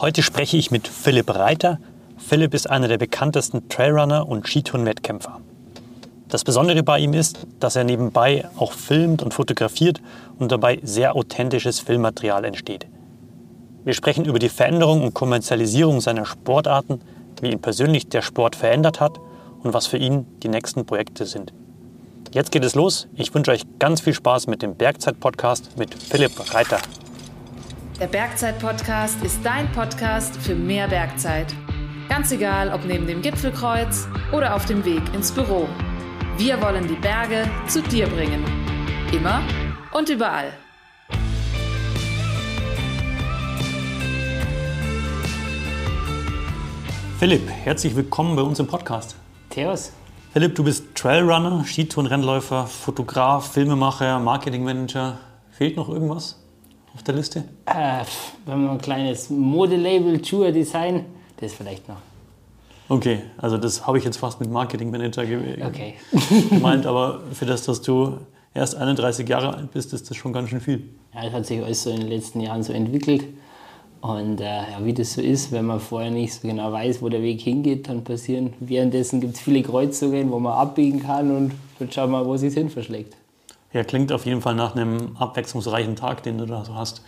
Heute spreche ich mit Philipp Reiter. Philipp ist einer der bekanntesten Trailrunner und Skitourenwettkämpfer. Das Besondere bei ihm ist, dass er nebenbei auch filmt und fotografiert und dabei sehr authentisches Filmmaterial entsteht. Wir sprechen über die Veränderung und Kommerzialisierung seiner Sportarten, wie ihn persönlich der Sport verändert hat und was für ihn die nächsten Projekte sind. Jetzt geht es los. Ich wünsche euch ganz viel Spaß mit dem Bergzeit-Podcast mit Philipp Reiter. Der Bergzeit-Podcast ist dein Podcast für mehr Bergzeit. Ganz egal, ob neben dem Gipfelkreuz oder auf dem Weg ins Büro. Wir wollen die Berge zu dir bringen. Immer und überall. Philipp, herzlich willkommen bei uns im Podcast. Servus. Philipp, du bist Trailrunner, Skitourenrennläufer, Fotograf, Filmemacher, Marketingmanager. Fehlt noch irgendwas? Auf der Liste? Äh, wir haben ein kleines Modelabel, Tour Design, das vielleicht noch. Okay, also das habe ich jetzt fast mit Marketingmanager ge okay. gemeint, aber für das, dass du erst 31 Jahre alt bist, ist das schon ganz schön viel. Ja, das hat sich alles so in den letzten Jahren so entwickelt. Und äh, ja, wie das so ist, wenn man vorher nicht so genau weiß, wo der Weg hingeht, dann passieren. Währenddessen gibt es viele Kreuzungen, wo man abbiegen kann und dann schauen wir mal, wo es sich hin verschlägt. Ja, klingt auf jeden Fall nach einem abwechslungsreichen Tag, den du da so hast.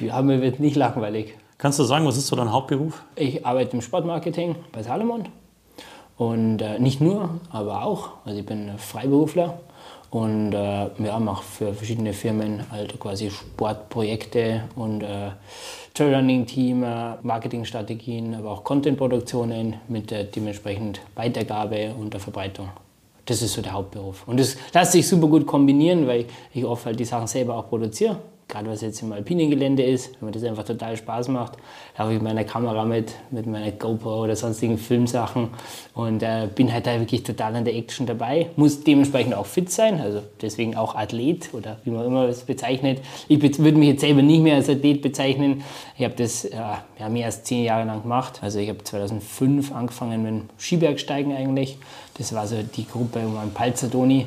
Ja, mir wird nicht langweilig. Kannst du sagen, was ist so dein Hauptberuf? Ich arbeite im Sportmarketing bei Salomon. Und äh, nicht nur, aber auch. Also ich bin Freiberufler und äh, wir machen für verschiedene Firmen halt quasi Sportprojekte und äh, Trailrunning-Team, äh, Marketingstrategien, aber auch Contentproduktionen mit der dementsprechend Weitergabe und der Verbreitung. Das ist so der Hauptberuf. Und das lässt sich super gut kombinieren, weil ich oft halt die Sachen selber auch produziere gerade was jetzt im alpinen Gelände ist, wenn mir das einfach total Spaß macht, laufe ich mit meiner Kamera mit, mit meiner GoPro oder sonstigen Filmsachen und äh, bin halt da wirklich total an der Action dabei. Muss dementsprechend auch fit sein, also deswegen auch Athlet oder wie man immer es bezeichnet. Ich würde mich jetzt selber nicht mehr als Athlet bezeichnen. Ich habe das äh, ja, mehr als zehn Jahre lang gemacht. Also ich habe 2005 angefangen mit dem Skibergsteigen eigentlich. Das war so die Gruppe um einen Palzerdoni.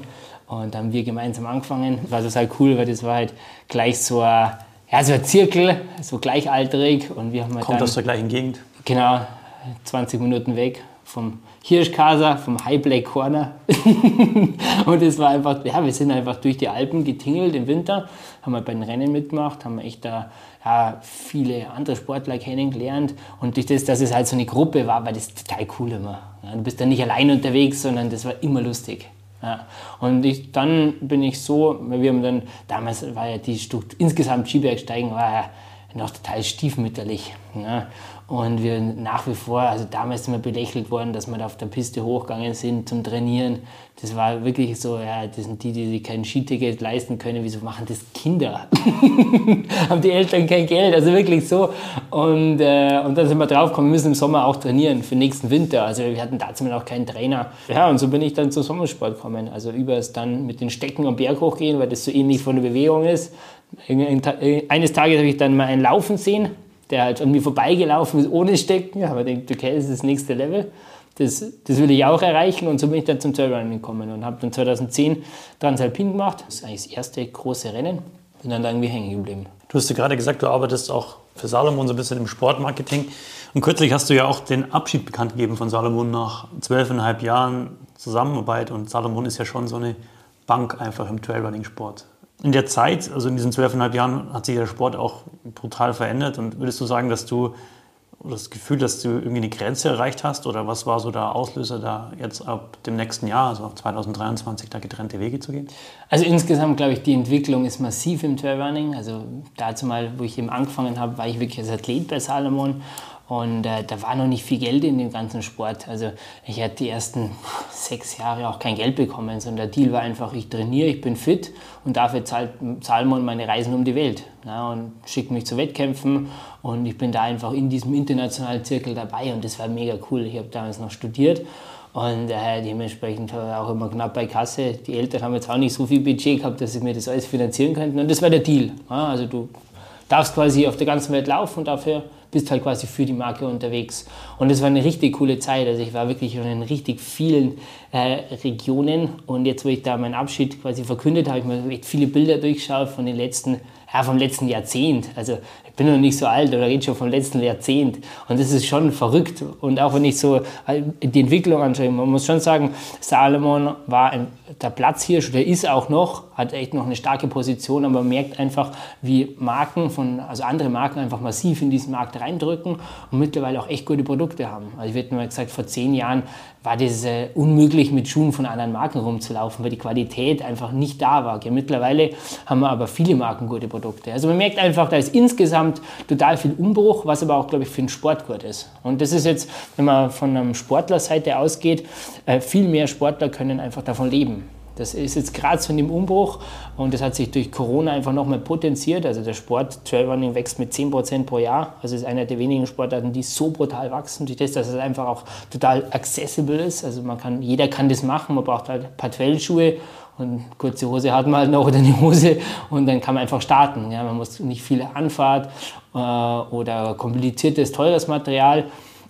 Und dann haben wir gemeinsam angefangen. Das war total cool, weil das war halt gleich so ein, ja, so ein Zirkel, so gleichalterig. Und wir haben halt Kommt dann, aus der gleichen Gegend? Genau, 20 Minuten weg vom Hirschkaser, vom High Black Corner. und es war einfach, ja, wir sind einfach durch die Alpen getingelt im Winter, haben halt bei den Rennen mitgemacht, haben echt da ja, viele andere Sportler kennengelernt. Und durch das, dass es halt so eine Gruppe war, war das total cool immer. Ja, du bist dann nicht allein unterwegs, sondern das war immer lustig. Ja. Und ich, dann bin ich so, wir haben dann, damals war ja die Struktur, insgesamt Skibergsteigen war ja noch total stiefmütterlich. Ja. Und wir nach wie vor, also damals sind wir belächelt worden, dass wir da auf der Piste hochgegangen sind zum Trainieren. Das war wirklich so, ja, das sind die, die sich kein Skiticket leisten können. Wieso machen das Kinder? Haben die Eltern kein Geld? Also wirklich so. Und, äh, und dann sind wir draufgekommen, wir müssen im Sommer auch trainieren für nächsten Winter. Also wir hatten dazu noch keinen Trainer. Ja, und so bin ich dann zum Sommersport gekommen. Also über es dann mit den Stecken am Berg hochgehen, weil das so ähnlich von der Bewegung ist. Eines Tages habe ich dann mal ein Laufen sehen der halt an mir vorbeigelaufen ist ohne Stecken. Aber ich denke, okay, das ist das nächste Level. Das, das will ich auch erreichen und so bin ich dann zum Trailrunning gekommen und habe dann 2010 Transalpin gemacht. Das ist eigentlich das erste große Rennen. Bin dann da irgendwie hängen geblieben. Du hast ja gerade gesagt, du arbeitest auch für Salomon so ein bisschen im Sportmarketing. Und kürzlich hast du ja auch den Abschied bekannt gegeben von Salomon nach zwölfeinhalb Jahren Zusammenarbeit. Und Salomon ist ja schon so eine Bank einfach im Trailrunning-Sport. In der Zeit, also in diesen zwölfeinhalb Jahren, hat sich der Sport auch brutal verändert. Und würdest du sagen, dass du das Gefühl, dass du irgendwie eine Grenze erreicht hast? Oder was war so der Auslöser, da jetzt ab dem nächsten Jahr, also 2023, da getrennte Wege zu gehen? Also insgesamt glaube ich, die Entwicklung ist massiv im Trailrunning. Also dazu mal, wo ich eben angefangen habe, war ich wirklich als Athlet bei Salomon und äh, da war noch nicht viel Geld in dem ganzen Sport. Also ich hatte die ersten sechs Jahre auch kein Geld bekommen, sondern der Deal war einfach, ich trainiere, ich bin fit und dafür zahlt Salmon meine Reisen um die Welt. Ja, und schickt mich zu Wettkämpfen und ich bin da einfach in diesem internationalen Zirkel dabei und das war mega cool. Ich habe damals noch studiert und äh, dementsprechend auch immer knapp bei Kasse. Die Eltern haben jetzt auch nicht so viel Budget gehabt, dass sie mir das alles finanzieren könnten und das war der Deal. Ja, also du darfst quasi auf der ganzen Welt laufen und dafür bist halt quasi für die Marke unterwegs. Und es war eine richtig coole Zeit. Also ich war wirklich in richtig vielen äh, Regionen und jetzt, wo ich da meinen Abschied quasi verkündet habe, ich mir echt viele Bilder durchgeschaut von den letzten ja, vom letzten Jahrzehnt. Also ich bin noch nicht so alt oder rede schon vom letzten Jahrzehnt. Und das ist schon verrückt. Und auch wenn ich so äh, die Entwicklung anschaue, man muss schon sagen, Salomon war der Platzhirsch, der ist auch noch, hat echt noch eine starke Position, aber man merkt einfach, wie Marken von, also andere Marken einfach massiv in diesen Markt reindrücken und mittlerweile auch echt gute Produkte haben. Also ich hätte mal gesagt, vor zehn Jahren war das äh, unmöglich, mit Schuhen von anderen Marken rumzulaufen, weil die Qualität einfach nicht da war. Ja, mittlerweile haben wir aber viele Marken gute Produkte. Also man merkt einfach, da ist insgesamt total viel Umbruch, was aber auch, glaube ich, für den Sport gut ist. Und das ist jetzt, wenn man von einer Sportlerseite ausgeht, äh, viel mehr Sportler können einfach davon leben. Das ist jetzt gerade so in dem Umbruch und das hat sich durch Corona einfach nochmal potenziert. Also der Sport, Trailrunning wächst mit 10% pro Jahr. Also ist einer der wenigen Sportarten, die so brutal wachsen. Durch das, dass es einfach auch total accessible ist. Also man kann, jeder kann das machen. Man braucht halt ein paar Trailschuhe und kurze Hose hat man halt noch oder eine Hose und dann kann man einfach starten. Ja, man muss nicht viel Anfahrt äh, oder kompliziertes, teures Material.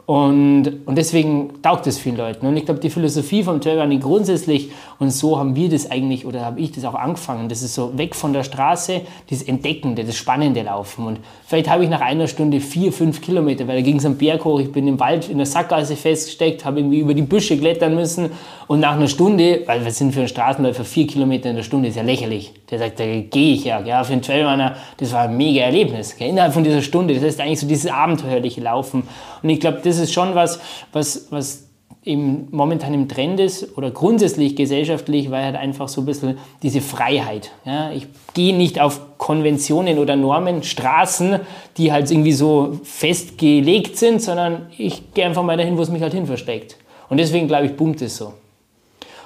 Und, und deswegen taugt es vielen Leuten. Und ich glaube, die Philosophie vom Trailrunning grundsätzlich, und so haben wir das eigentlich, oder habe ich das auch angefangen, das ist so weg von der Straße, das Entdeckende, das Spannende Laufen. Und vielleicht habe ich nach einer Stunde vier, fünf Kilometer, weil da ging es am Berg hoch, ich bin im Wald in der Sackgasse festgesteckt, habe irgendwie über die Büsche klettern müssen. Und nach einer Stunde, weil wir sind für einen Straßenläufer vier Kilometer in der Stunde, ist ja lächerlich. Der sagt, da gehe ich ja. ja. Für einen Trailrunner, das war ein mega Erlebnis. Gell? Innerhalb von dieser Stunde, das heißt eigentlich so dieses abenteuerliche Laufen. Und ich glaube, das ist schon was, was, was im, momentan im Trend ist oder grundsätzlich gesellschaftlich, weil halt einfach so ein bisschen diese Freiheit. Ja? Ich gehe nicht auf Konventionen oder Normen, Straßen, die halt irgendwie so festgelegt sind, sondern ich gehe einfach mal dahin, wo es mich halt hin versteckt. Und deswegen glaube ich, boomt es so.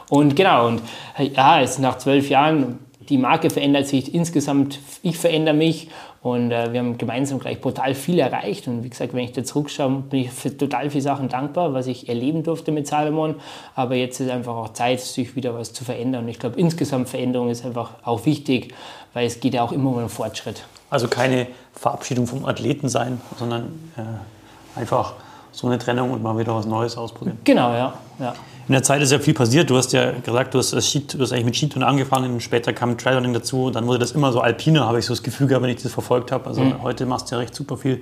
Und genau, und ja, jetzt nach zwölf Jahren, die Marke verändert sich insgesamt, ich verändere mich und äh, wir haben gemeinsam gleich brutal viel erreicht. Und wie gesagt, wenn ich da zurückschaue, bin ich für total viele Sachen dankbar, was ich erleben durfte mit Salomon. Aber jetzt ist einfach auch Zeit, sich wieder was zu verändern. Und ich glaube, insgesamt Veränderung ist einfach auch wichtig, weil es geht ja auch immer um einen Fortschritt. Also keine Verabschiedung vom Athleten sein, sondern äh, einfach so eine Trennung und mal wieder was Neues ausprobieren. Genau, ja. ja. In der Zeit ist ja viel passiert. Du hast ja gesagt, du hast, Skit, du hast eigentlich mit Skitouren angefangen, später kam Trailrunning dazu. Dann wurde das immer so alpine, habe ich so das Gefühl gehabt, wenn ich das verfolgt habe. Also mhm. heute machst du ja recht super viel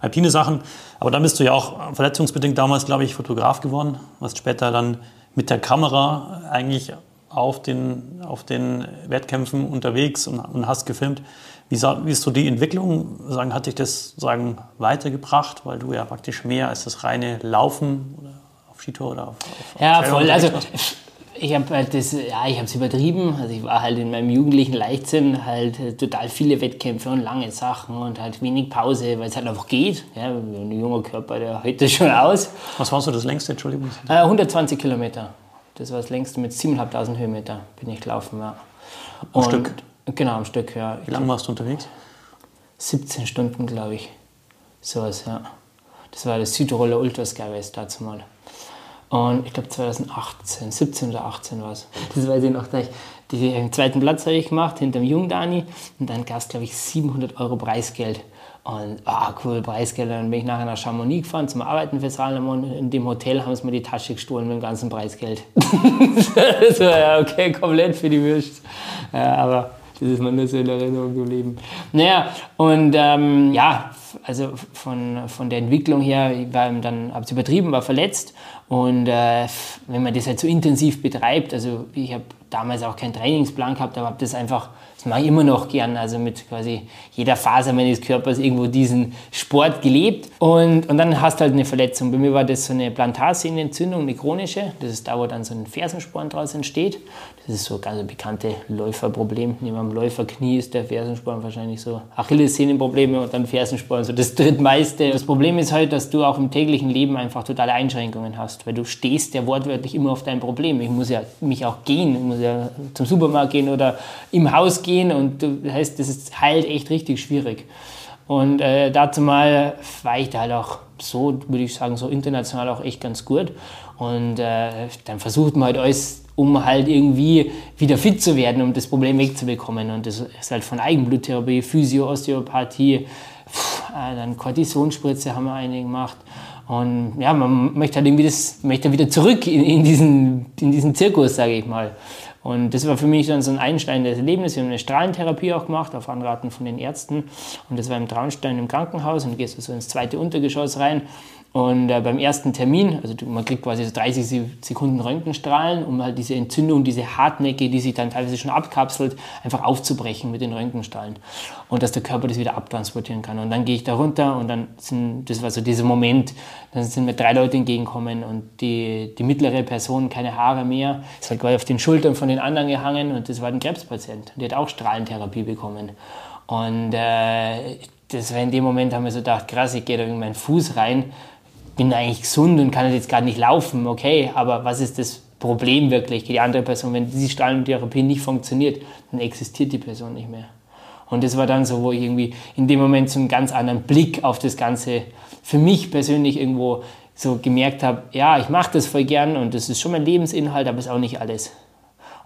alpine Sachen. Aber dann bist du ja auch verletzungsbedingt damals, glaube ich, Fotograf geworden. Warst später dann mit der Kamera eigentlich auf den, auf den Wettkämpfen unterwegs und, und hast gefilmt. Wie, wie, ist so die Entwicklung? Sagen, hat dich das sagen, weitergebracht, weil du ja praktisch mehr als das reine Laufen oder Skitour oder auf, auf Ja, voll. Also ich habe halt das, ja, ich habe es übertrieben. Also ich war halt in meinem jugendlichen Leichtsinn halt äh, total viele Wettkämpfe und lange Sachen und halt wenig Pause, weil es halt einfach geht. Ja, ein junger Körper, der hält das schon aus. Was war so das längste, Entschuldigung? Äh, 120 Kilometer. Das war das längste mit 7.500 Höhenmeter bin ich gelaufen, ja. Am Stück? Genau, am Stück, ja. Wie lange warst du unterwegs? 17 Stunden, glaube ich. Sowas, ja. Das war das Südtiroler Ultraskyways dazu mal. Und ich glaube 2018, 17 oder 18 war es. Das weiß ich noch gleich. Den zweiten Platz habe ich gemacht, hinter dem Jungen Dani. Und dann gab es, glaube ich, 700 Euro Preisgeld. Und, ah, cool, Preisgeld. Dann bin ich nachher nach Chamonix gefahren zum Arbeiten für Salomon. In dem Hotel haben sie mir die Tasche gestohlen mit dem ganzen Preisgeld. so, ja, okay, komplett für die Würst. Ja, aber das ist mir nur so in Erinnerung geblieben. Naja, und ähm, ja, also von, von der Entwicklung her, ich war dann, habe es übertrieben, war verletzt. Und äh, wenn man das halt so intensiv betreibt, also ich habe damals auch keinen Trainingsplan gehabt, aber habe das einfach das mache ich immer noch gern, also mit quasi jeder Faser meines Körpers irgendwo diesen Sport gelebt. Und, und dann hast du halt eine Verletzung. Bei mir war das so eine Plantarsehnenentzündung, eine chronische. Das ist da, wo dann so ein Fersensporn draus entsteht. Das ist so ein ganz bekannte Läuferproblem. Neben dem Läuferknie ist der Fersensporn wahrscheinlich so Achillessehnenprobleme und dann Fersensporn so das drittmeiste. Das Problem ist halt, dass du auch im täglichen Leben einfach totale Einschränkungen hast, weil du stehst ja wortwörtlich immer auf dein Problem. Ich muss ja mich auch gehen, ich muss ja zum Supermarkt gehen oder im Haus gehen und das heißt, das ist halt echt richtig schwierig. Und äh, dazu mal war ich da halt auch so, würde ich sagen, so international auch echt ganz gut. Und äh, dann versucht man halt alles, um halt irgendwie wieder fit zu werden, um das Problem wegzubekommen. Und das ist halt von Eigenbluttherapie, Physio, Osteopathie, äh, dann Kortisonspritze haben wir eine gemacht. Und ja, man möchte halt irgendwie das, möchte wieder zurück in, in, diesen, in diesen Zirkus, sage ich mal. Und das war für mich dann so ein einschneidendes Erlebnis. Wir haben eine Strahlentherapie auch gemacht, auf Anraten von den Ärzten. Und das war im Traunstein im Krankenhaus und du gehst so ins zweite Untergeschoss rein. Und äh, beim ersten Termin, also man kriegt quasi so 30 Sekunden Röntgenstrahlen, um halt diese Entzündung, diese Hartnäcke, die sich dann teilweise schon abkapselt, einfach aufzubrechen mit den Röntgenstrahlen. Und dass der Körper das wieder abtransportieren kann. Und dann gehe ich da runter und dann sind, das war so dieser Moment, dann sind mir drei Leute entgegengekommen und die, die mittlere Person, keine Haare mehr, ist halt quasi auf den Schultern von den anderen gehangen und das war ein Krebspatient. Die hat auch Strahlentherapie bekommen. Und äh, das war in dem Moment, haben wir so gedacht, krass, ich gehe da in meinen Fuß rein bin eigentlich gesund und kann jetzt gerade nicht laufen, okay, aber was ist das Problem wirklich? Die andere Person, wenn diese Strahlentherapie nicht funktioniert, dann existiert die Person nicht mehr. Und das war dann so, wo ich irgendwie in dem Moment so einen ganz anderen Blick auf das Ganze für mich persönlich irgendwo so gemerkt habe, ja, ich mache das voll gern und das ist schon mein Lebensinhalt, aber ist auch nicht alles.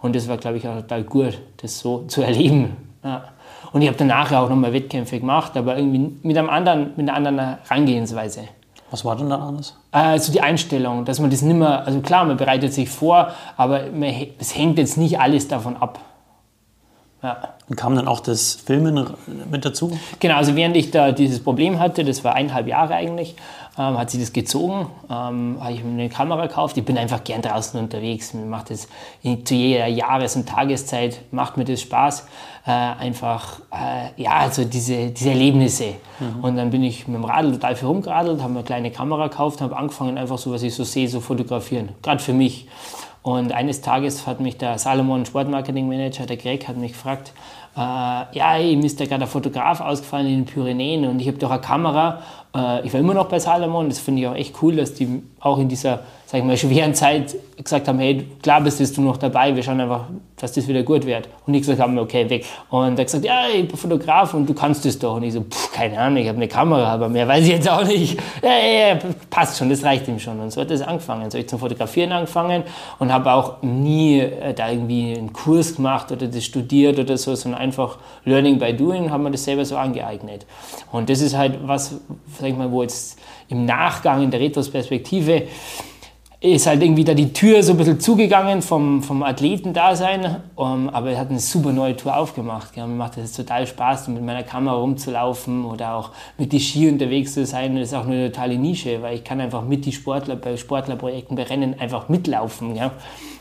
Und das war, glaube ich, auch total gut, das so zu erleben. Ja. Und ich habe danach auch nochmal Wettkämpfe gemacht, aber irgendwie mit, einem anderen, mit einer anderen Herangehensweise. Was war denn da alles? Also die Einstellung, dass man das nicht mehr, also klar, man bereitet sich vor, aber es hängt jetzt nicht alles davon ab. Ja. Und kam dann auch das Filmen mit dazu? Genau, also während ich da dieses Problem hatte, das war eineinhalb Jahre eigentlich, ähm, hat sie das gezogen, ähm, habe ich mir eine Kamera gekauft. Ich bin einfach gern draußen unterwegs. Mir macht das zu jeder Jahres- und Tageszeit, macht mir das Spaß. Äh, einfach, äh, ja, also diese, diese Erlebnisse. Mhm. Und dann bin ich mit dem Radl total viel rumgeradelt, habe mir eine kleine Kamera gekauft, habe angefangen, einfach so, was ich so sehe, so fotografieren. Gerade für mich. Und eines Tages hat mich der Salomon Sportmarketing Manager, der Greg, hat mich gefragt, äh, ja, ihm ist da gerade ein Fotograf ausgefallen in den Pyrenäen und ich habe doch eine Kamera. Äh, ich war immer noch bei Salomon, das finde ich auch echt cool, dass die auch in dieser sag ich mal, schweren Zeit gesagt haben, hey, klar bist du noch dabei, wir schauen einfach, dass das wieder gut wird. Und ich gesagt habe, okay, weg. Und er gesagt, ja, ich bin Fotograf und du kannst das doch. Und ich so, pff, keine Ahnung, ich habe eine Kamera, aber mehr weiß ich jetzt auch nicht. Ja, ja, ja, passt schon, das reicht ihm schon. Und so hat das angefangen. So habe ich zum Fotografieren angefangen und habe auch nie äh, da irgendwie einen Kurs gemacht oder das studiert oder so, sondern einfach Learning by Doing, haben wir das selber so angeeignet. Und das ist halt was, sag ich mal, wo jetzt im Nachgang, in der Retrospektive, ist halt irgendwie da die Tür so ein bisschen zugegangen vom, vom Athletendasein, um, aber er hat eine super neue Tour aufgemacht. Ja. Mir macht es total Spaß, mit meiner Kamera rumzulaufen oder auch mit die Ski unterwegs zu sein. Das ist auch eine totale Nische, weil ich kann einfach mit die Sportler bei Sportlerprojekten, bei Rennen einfach mitlaufen. Ja.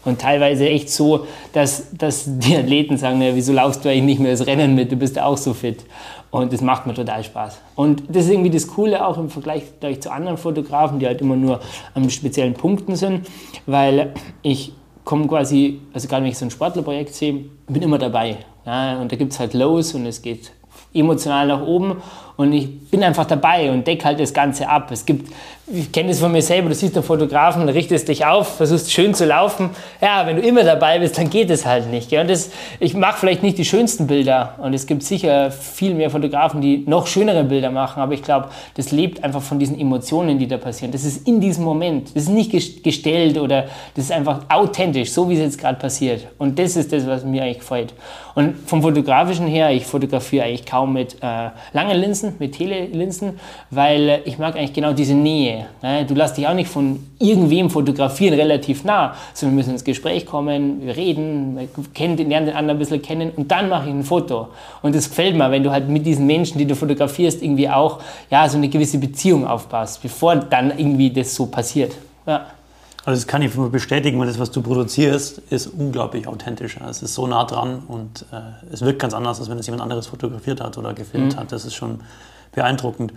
Und teilweise echt so, dass, dass die Athleten sagen, ja, wieso laufst du eigentlich nicht mehr das Rennen mit, du bist auch so fit. Und das macht mir total Spaß. Und das ist irgendwie das Coole auch im Vergleich zu anderen Fotografen, die halt immer nur an speziellen Punkten sind, weil ich komme quasi, also gerade wenn ich so ein Sportlerprojekt sehe, bin immer dabei. Ja, und da gibt es halt Lows und es geht emotional nach oben und ich bin einfach dabei und decke halt das Ganze ab. Es gibt, ich kenne das von mir selber, du siehst einen Fotografen, richtest dich auf, versuchst schön zu laufen. Ja, wenn du immer dabei bist, dann geht es halt nicht. Und das, ich mache vielleicht nicht die schönsten Bilder und es gibt sicher viel mehr Fotografen, die noch schönere Bilder machen, aber ich glaube, das lebt einfach von diesen Emotionen, die da passieren. Das ist in diesem Moment. Das ist nicht gestellt oder das ist einfach authentisch, so wie es jetzt gerade passiert. Und das ist das, was mir eigentlich gefällt. Und vom Fotografischen her, ich fotografiere eigentlich kaum mit äh, langen Linsen, mit Telelinsen, weil ich mag eigentlich genau diese Nähe. Ne? Du lässt dich auch nicht von irgendwem fotografieren, relativ nah, sondern wir müssen ins Gespräch kommen, wir reden, kennen, lernen den anderen ein bisschen kennen und dann mache ich ein Foto. Und das gefällt mir, wenn du halt mit diesen Menschen, die du fotografierst, irgendwie auch ja, so eine gewisse Beziehung aufbaust, bevor dann irgendwie das so passiert. Ja. Also das kann ich bestätigen, weil das, was du produzierst, ist unglaublich authentisch. Es ist so nah dran und äh, es wirkt ganz anders, als wenn es jemand anderes fotografiert hat oder gefilmt mhm. hat. Das ist schon beeindruckend.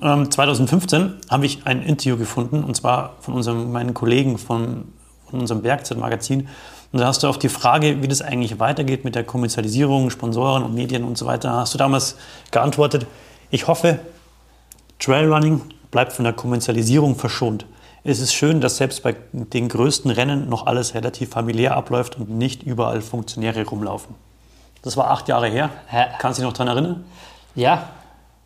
Ähm, 2015 habe ich ein Interview gefunden, und zwar von unserem, meinen Kollegen von, von unserem Werkzeugmagazin. Und da hast du auf die Frage, wie das eigentlich weitergeht mit der Kommerzialisierung, Sponsoren und Medien und so weiter, hast du damals geantwortet, ich hoffe, Trailrunning bleibt von der Kommerzialisierung verschont es ist schön, dass selbst bei den größten Rennen noch alles relativ familiär abläuft und nicht überall Funktionäre rumlaufen. Das war acht Jahre her. Kannst du dich noch daran erinnern? Ja.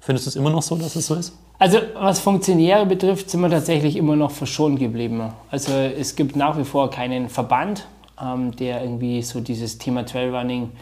Findest du es immer noch so, dass es so ist? Also was Funktionäre betrifft, sind wir tatsächlich immer noch verschont geblieben. Also es gibt nach wie vor keinen Verband, ähm, der irgendwie so dieses Thema Trailrunning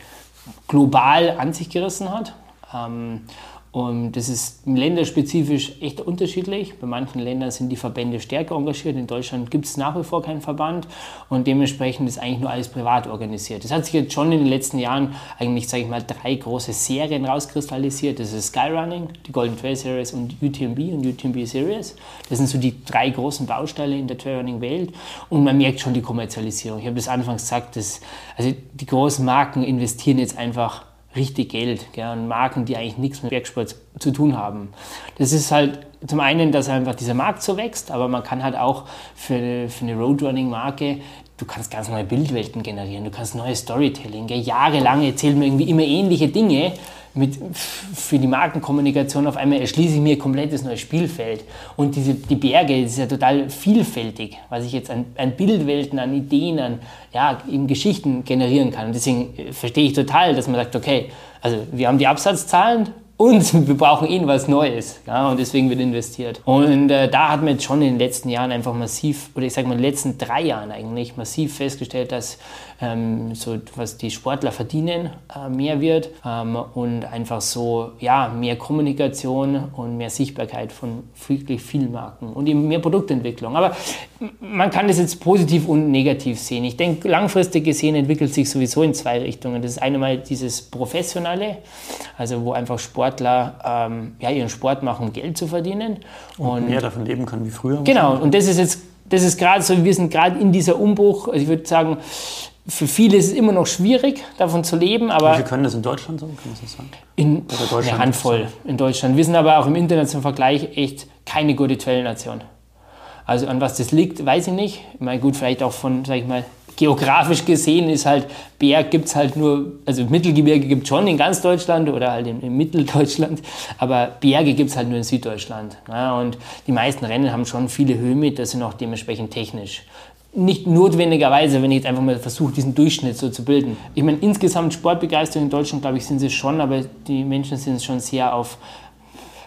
global an sich gerissen hat. Ähm, Und das ist länderspezifisch echt unterschiedlich. Bei manchen Ländern sind die Verbände stärker engagiert. In Deutschland gibt es nach wie vor keinen Verband und dementsprechend ist eigentlich nur alles privat organisiert. Das hat sich jetzt schon in den letzten Jahren eigentlich, sage ich mal, drei große Serien rauskristallisiert. Das ist Skyrunning, die Golden Trail Series und UTMB und UTMB Series. Das sind so die drei großen Bausteine in der Trailrunning-Welt und man merkt schon die Kommerzialisierung. Ich habe das anfangs gesagt, dass, also die großen Marken investieren jetzt einfach richtig Geld gell, und Marken, die eigentlich nichts mit Bergsport zu tun haben. Das ist halt zum einen, dass einfach dieser Markt so wächst, aber man kann halt auch für eine, für eine Roadrunning-Marke du kannst ganz neue Bildwelten generieren, du kannst neues Storytelling. Gell? Jahrelang erzählt man irgendwie immer ähnliche Dinge. Mit, für die Markenkommunikation auf einmal erschließe ich mir ein komplettes neues Spielfeld. Und diese, die Berge, das ist ja total vielfältig, was ich jetzt an, an Bildwelten, an Ideen, an ja, eben Geschichten generieren kann. Und deswegen äh, verstehe ich total, dass man sagt, okay, also wir haben die Absatzzahlen, und wir brauchen ihnen was Neues. Ja, und deswegen wird investiert. Und äh, da hat man jetzt schon in den letzten Jahren einfach massiv, oder ich sage mal in den letzten drei Jahren eigentlich, massiv festgestellt, dass ähm, so was die Sportler verdienen, äh, mehr wird ähm, und einfach so ja, mehr Kommunikation und mehr Sichtbarkeit von wirklich vielen Marken und eben mehr Produktentwicklung. Aber man kann das jetzt positiv und negativ sehen. Ich denke, langfristig gesehen entwickelt sich sowieso in zwei Richtungen. Das ist einmal dieses Professionelle, also wo einfach Sportler ähm, ja, ihren Sport machen, um Geld zu verdienen. Und, und mehr davon leben können wie früher. Genau, und das ist jetzt das ist gerade so, wir sind gerade in dieser Umbruch. Also ich würde sagen, für viele ist es immer noch schwierig, davon zu leben. Aber Wie können das in Deutschland so? Kann das sagen? In eine Handvoll in Deutschland. Wir sind aber auch im internationalen Vergleich echt keine gute Trail-Nation. Also an was das liegt, weiß ich nicht. Ich meine, gut, vielleicht auch von, sag ich mal, geografisch gesehen ist halt, Berg gibt es halt nur, also Mittelgebirge gibt es schon in ganz Deutschland oder halt in, in Mitteldeutschland, aber Berge gibt es halt nur in Süddeutschland. Ja, und die meisten Rennen haben schon viele Höhenmeter, sind auch dementsprechend technisch nicht notwendigerweise, wenn ich jetzt einfach mal versuche, diesen Durchschnitt so zu bilden. Ich meine, insgesamt Sportbegeisterung in Deutschland, glaube ich, sind sie schon, aber die Menschen sind schon sehr auf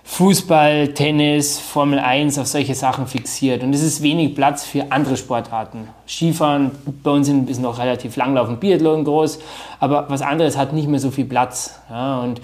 Fußball, Tennis, Formel 1, auf solche Sachen fixiert. Und es ist wenig Platz für andere Sportarten. Skifahren, bei uns ist noch relativ langlaufend Biathlon groß, aber was anderes hat nicht mehr so viel Platz. Ja, und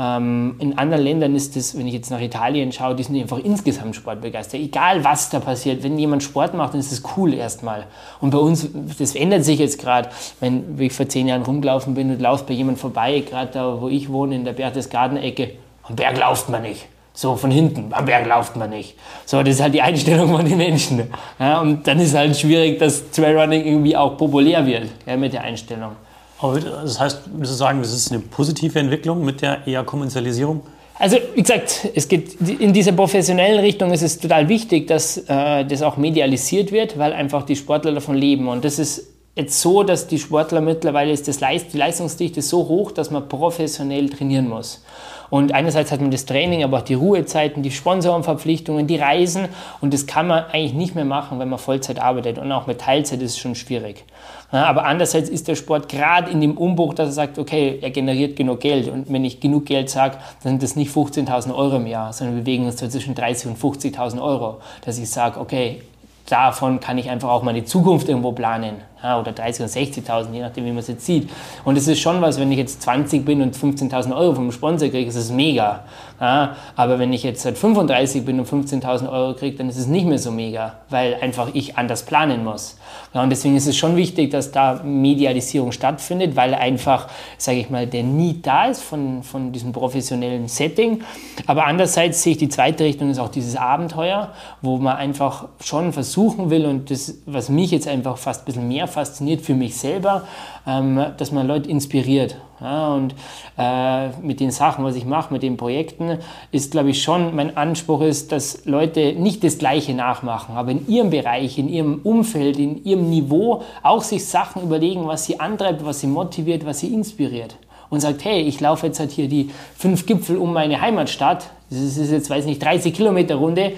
in anderen Ländern ist es, wenn ich jetzt nach Italien schaue, die sind einfach insgesamt sportbegeistert. Egal was da passiert, wenn jemand Sport macht, dann ist es cool erstmal. Und bei uns, das ändert sich jetzt gerade. Wenn ich vor zehn Jahren rumgelaufen bin und laufe bei jemand vorbei, gerade da, wo ich wohne, in der Berchtesgaden-Ecke, am Berg lauft man nicht. So von hinten, am Berg lauft man nicht. So, das ist halt die Einstellung von den Menschen. Ja, und dann ist halt schwierig, dass Trailrunning irgendwie auch populär wird ja, mit der Einstellung. Aber das heißt, würdest du sagen, das ist eine positive Entwicklung mit der eher Kommerzialisierung? Also wie gesagt, es geht in dieser professionellen Richtung ist es total wichtig, dass äh, das auch medialisiert wird, weil einfach die Sportler davon leben. Und das ist jetzt so, dass die Sportler mittlerweile ist das Leist die Leistungsdichte so hoch, dass man professionell trainieren muss. Und einerseits hat man das Training, aber auch die Ruhezeiten, die Sponsorenverpflichtungen, die Reisen. Und das kann man eigentlich nicht mehr machen, wenn man Vollzeit arbeitet. Und auch mit Teilzeit ist es schon schwierig. Aber andererseits ist der Sport gerade in dem Umbruch, dass er sagt, okay, er generiert genug Geld. Und wenn ich genug Geld sage, dann sind das nicht 15.000 Euro im Jahr, sondern wir bewegen uns so zwischen 30.000 und 50.000 Euro. Dass ich sage, okay, davon kann ich einfach auch meine Zukunft irgendwo planen oder 30.000 oder 60.000, je nachdem, wie man es jetzt sieht. Und es ist schon was, wenn ich jetzt 20 bin und 15.000 Euro vom Sponsor kriege, ist es mega. Aber wenn ich jetzt seit 35 bin und 15.000 Euro kriege, dann ist es nicht mehr so mega, weil einfach ich anders planen muss. Ja, und deswegen ist es schon wichtig, dass da Medialisierung stattfindet, weil einfach, sage ich mal, der Need da ist von, von diesem professionellen Setting. Aber andererseits sehe ich die zweite Richtung ist auch dieses Abenteuer, wo man einfach schon versuchen will und das, was mich jetzt einfach fast ein bisschen mehr fasziniert für mich selber, ähm, dass man Leute inspiriert. Ja, und äh, mit den Sachen, was ich mache, mit den Projekten, ist, glaube ich, schon mein Anspruch ist, dass Leute nicht das Gleiche nachmachen, aber in ihrem Bereich, in ihrem Umfeld, in ihrem Niveau auch sich Sachen überlegen, was sie antreibt, was sie motiviert, was sie inspiriert und sagt, hey, ich laufe jetzt halt hier die fünf Gipfel um meine Heimatstadt. Das ist jetzt, weiß nicht, 30 Kilometer Runde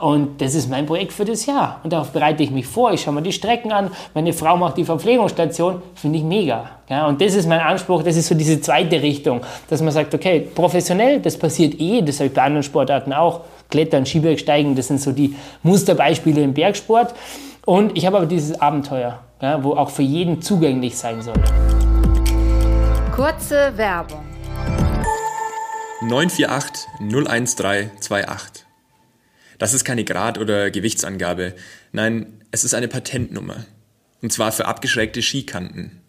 und das ist mein Projekt für das Jahr. Und darauf bereite ich mich vor. Ich schaue mir die Strecken an. Meine Frau macht die Verpflegungsstation. Finde ich mega. Ja, und das ist mein Anspruch. Das ist so diese zweite Richtung, dass man sagt, okay, professionell, das passiert eh. Das habe ich bei anderen Sportarten auch. Klettern, Skibergsteigen, das sind so die Musterbeispiele im Bergsport. Und ich habe aber dieses Abenteuer, ja, wo auch für jeden zugänglich sein soll. Kurze Werbung. 948 01328. Das ist keine Grad- oder Gewichtsangabe. Nein, es ist eine Patentnummer. Und zwar für abgeschrägte Skikanten.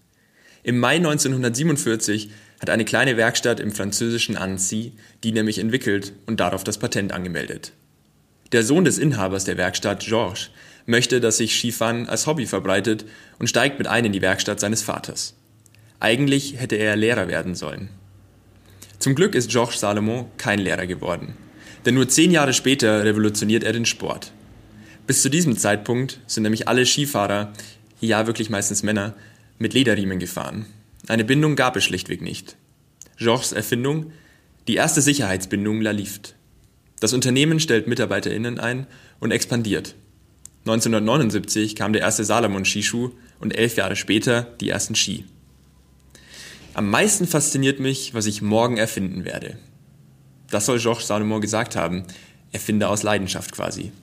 Im Mai 1947 hat eine kleine Werkstatt im französischen Annecy die nämlich entwickelt und darauf das Patent angemeldet. Der Sohn des Inhabers der Werkstatt, Georges, möchte, dass sich Skifahren als Hobby verbreitet und steigt mit ein in die Werkstatt seines Vaters. Eigentlich hätte er Lehrer werden sollen. Zum Glück ist Georges Salomon kein Lehrer geworden, denn nur zehn Jahre später revolutioniert er den Sport. Bis zu diesem Zeitpunkt sind nämlich alle Skifahrer, ja wirklich meistens Männer, mit Lederriemen gefahren. Eine Bindung gab es schlichtweg nicht. Georges Erfindung, die erste Sicherheitsbindung La Lift. Das Unternehmen stellt MitarbeiterInnen ein und expandiert. 1979 kam der erste Salomon-Skischuh und elf Jahre später die ersten Ski. Am meisten fasziniert mich, was ich morgen erfinden werde. Das soll Georges Salomon gesagt haben. Erfinder aus Leidenschaft quasi.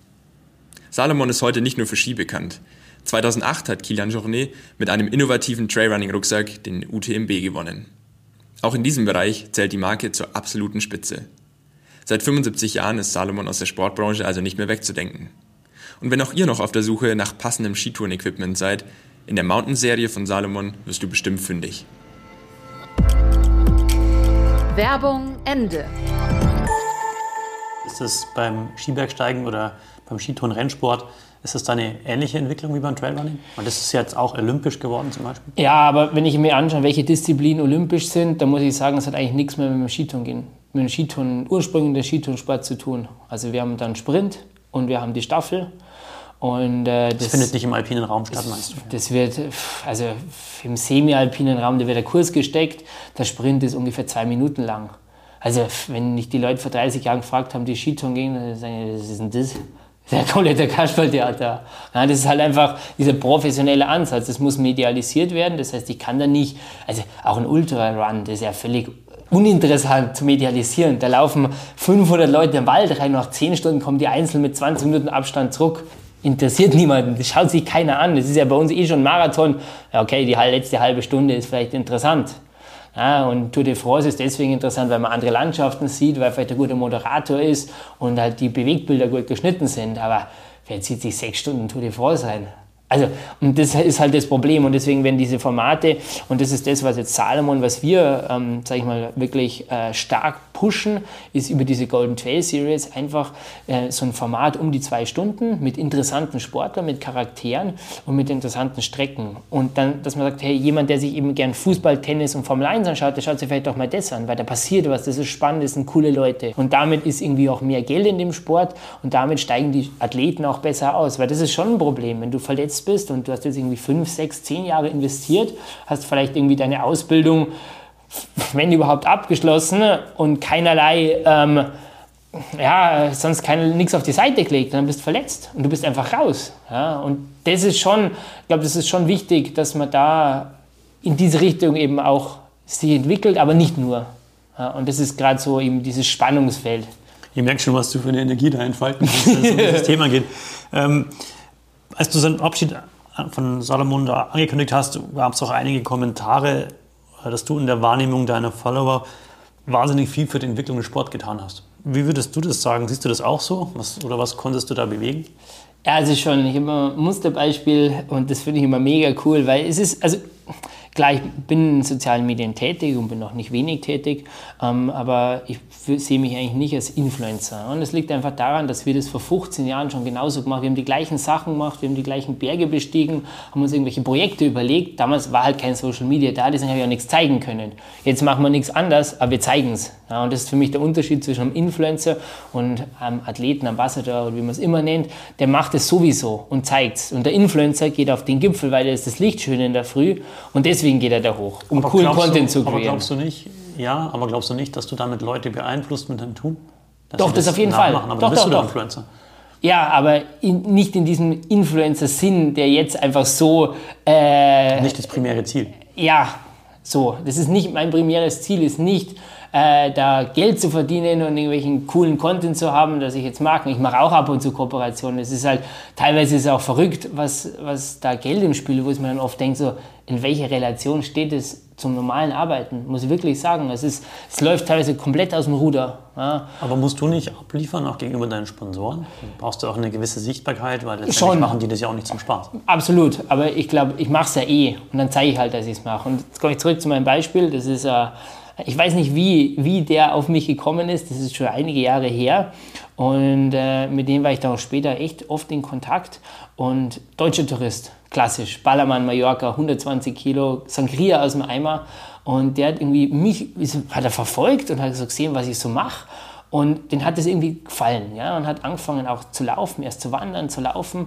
Salomon ist heute nicht nur für Ski bekannt. 2008 hat Kilian Jornet mit einem innovativen Trailrunning-Rucksack den UTMB gewonnen. Auch in diesem Bereich zählt die Marke zur absoluten Spitze. Seit 75 Jahren ist Salomon aus der Sportbranche also nicht mehr wegzudenken. Und wenn auch ihr noch auf der Suche nach passendem Skitouren-Equipment seid, in der Mountain-Serie von Salomon wirst du bestimmt fündig. Werbung Ende. Ist das beim Skibergsteigen oder beim Skitouren-Rennsport, ist das da eine ähnliche Entwicklung wie beim Trailrunning? Und das ist jetzt auch olympisch geworden zum Beispiel? Ja, aber wenn ich mir anschaue, welche Disziplinen olympisch sind, dann muss ich sagen, das hat eigentlich nichts mehr mit dem Skitouren gehen, mit dem Skitouren, Ursprüngen des Skitourensports zu tun. Also wir haben dann Sprint und wir haben die Staffel. Und, äh, das, das, findet nicht im alpinen Raum statt, meinst du? Das wird, also im semi-alpinen Raum, da wird der Kurs gesteckt, der Sprint ist ungefähr zwei Minuten lang. Also wenn nicht die Leute vor 30 Jahren gefragt haben, die Skitouren gehen, dann sagen die, was ist denn das? Der komplette Kasperltheater. Ja, das ist halt einfach dieser professionelle Ansatz. Das muss medialisiert werden. Das heißt, ich kann da nicht, also auch ein Ultra-Run, das ist ja völlig uninteressant zu medialisieren. Da laufen 500 Leute im Wald rein, nach 10 Stunden kommen die einzeln mit 20 Minuten Abstand zurück interessiert niemanden. Das schaut sich keiner an. Das ist ja bei uns eh schon Marathon. Ja, okay, die letzte halbe Stunde ist vielleicht interessant. Ja, und Tour de France ist deswegen interessant, weil man andere Landschaften sieht, weil vielleicht ein guter Moderator ist und halt die Bewegbilder gut geschnitten sind. Aber wer zieht sich sechs Stunden Tour de France ein? Also, und das ist halt das Problem. Und deswegen werden diese Formate, und das ist das, was jetzt Salomon, was wir, ähm, sag ich mal, wirklich äh, stark pushen, ist über diese Golden Trail Series einfach äh, so ein Format um die zwei Stunden mit interessanten Sportlern, mit Charakteren und mit interessanten Strecken. Und dann, dass man sagt, hey, jemand, der sich eben gern Fußball, Tennis und Formel 1 anschaut, der schaut sich vielleicht auch mal das an, weil da passiert was, das ist spannend, das sind coole Leute. Und damit ist irgendwie auch mehr Geld in dem Sport und damit steigen die Athleten auch besser aus, weil das ist schon ein Problem, wenn du verletzt bist und du hast jetzt irgendwie fünf, sechs, zehn Jahre investiert, hast vielleicht irgendwie deine Ausbildung, wenn überhaupt, abgeschlossen und keinerlei, ähm, ja, sonst nichts auf die Seite gelegt, dann bist du verletzt und du bist einfach raus. Ja? Und das ist schon, ich glaube, das ist schon wichtig, dass man da in diese Richtung eben auch sich entwickelt, aber nicht nur. Ja? Und das ist gerade so eben dieses Spannungsfeld. Ihr merkt schon, was du für eine Energie da entfalten kannst, wenn es um dieses Thema geht. Ähm, als du seinen Abschied von Salomon da angekündigt hast, gab es auch einige Kommentare, dass du in der Wahrnehmung deiner Follower wahnsinnig viel für die Entwicklung des Sports getan hast. Wie würdest du das sagen? Siehst du das auch so? Was, oder was konntest du da bewegen? Ja, also schon. Ich habe ein Musterbeispiel und das finde ich immer mega cool, weil es ist, also Klar, ich bin in sozialen Medien tätig und bin auch nicht wenig tätig, ähm, aber ich sehe mich eigentlich nicht als Influencer. Und es liegt einfach daran, dass wir das vor 15 Jahren schon genauso gemacht haben. Wir haben die gleichen Sachen gemacht, wir haben die gleichen Berge bestiegen, haben uns irgendwelche Projekte überlegt. Damals war halt kein Social Media da, deswegen habe ich auch nichts zeigen können. Jetzt machen wir nichts anders, aber wir zeigen es. Ja, und das ist für mich der Unterschied zwischen einem Influencer und einem Athleten, Ambassador oder wie man es immer nennt. Der macht es sowieso und zeigt es. Und der Influencer geht auf den Gipfel, weil er ist das Licht schön in der Früh. Und deswegen geht er da hoch, um aber coolen Content du, zu kreieren. Aber glaubst du nicht, ja, aber glaubst du nicht, dass du damit Leute beeinflusst mit deinem Tun? Doch, das, das auf jeden Fall. Aber doch, bist doch, du doch. Influencer. Ja, aber in, nicht in diesem Influencer-Sinn, der jetzt einfach so. Äh, nicht das primäre Ziel. Ja, so. Das ist nicht mein primäres Ziel, ist nicht äh, da Geld zu verdienen und irgendwelchen coolen Content zu haben, das ich jetzt mag. Ich mache auch ab und zu Kooperationen. Es ist halt, teilweise ist es auch verrückt, was, was da Geld im Spiel, wo es mir dann oft denkt, so, in welcher Relation steht es zum normalen Arbeiten, muss ich wirklich sagen. Es, ist, es läuft teilweise komplett aus dem Ruder. Ja. Aber musst du nicht abliefern, auch gegenüber deinen Sponsoren? Brauchst du auch eine gewisse Sichtbarkeit, weil letztendlich Schon. machen die das ja auch nicht zum Spaß. Absolut, aber ich glaube, ich mache es ja eh und dann zeige ich halt, dass ich es mache. Und jetzt komme ich zurück zu meinem Beispiel. Das ist, äh, ich weiß nicht, wie, wie der auf mich gekommen ist. Das ist schon einige Jahre her. Und äh, mit dem war ich dann auch später echt oft in Kontakt. Und deutscher Tourist, klassisch, Ballermann, Mallorca, 120 Kilo, Sangria aus dem Eimer. Und der hat irgendwie mich, hat er verfolgt und hat so gesehen, was ich so mache. Und den hat es irgendwie gefallen, ja, und hat angefangen auch zu laufen, erst zu wandern, zu laufen.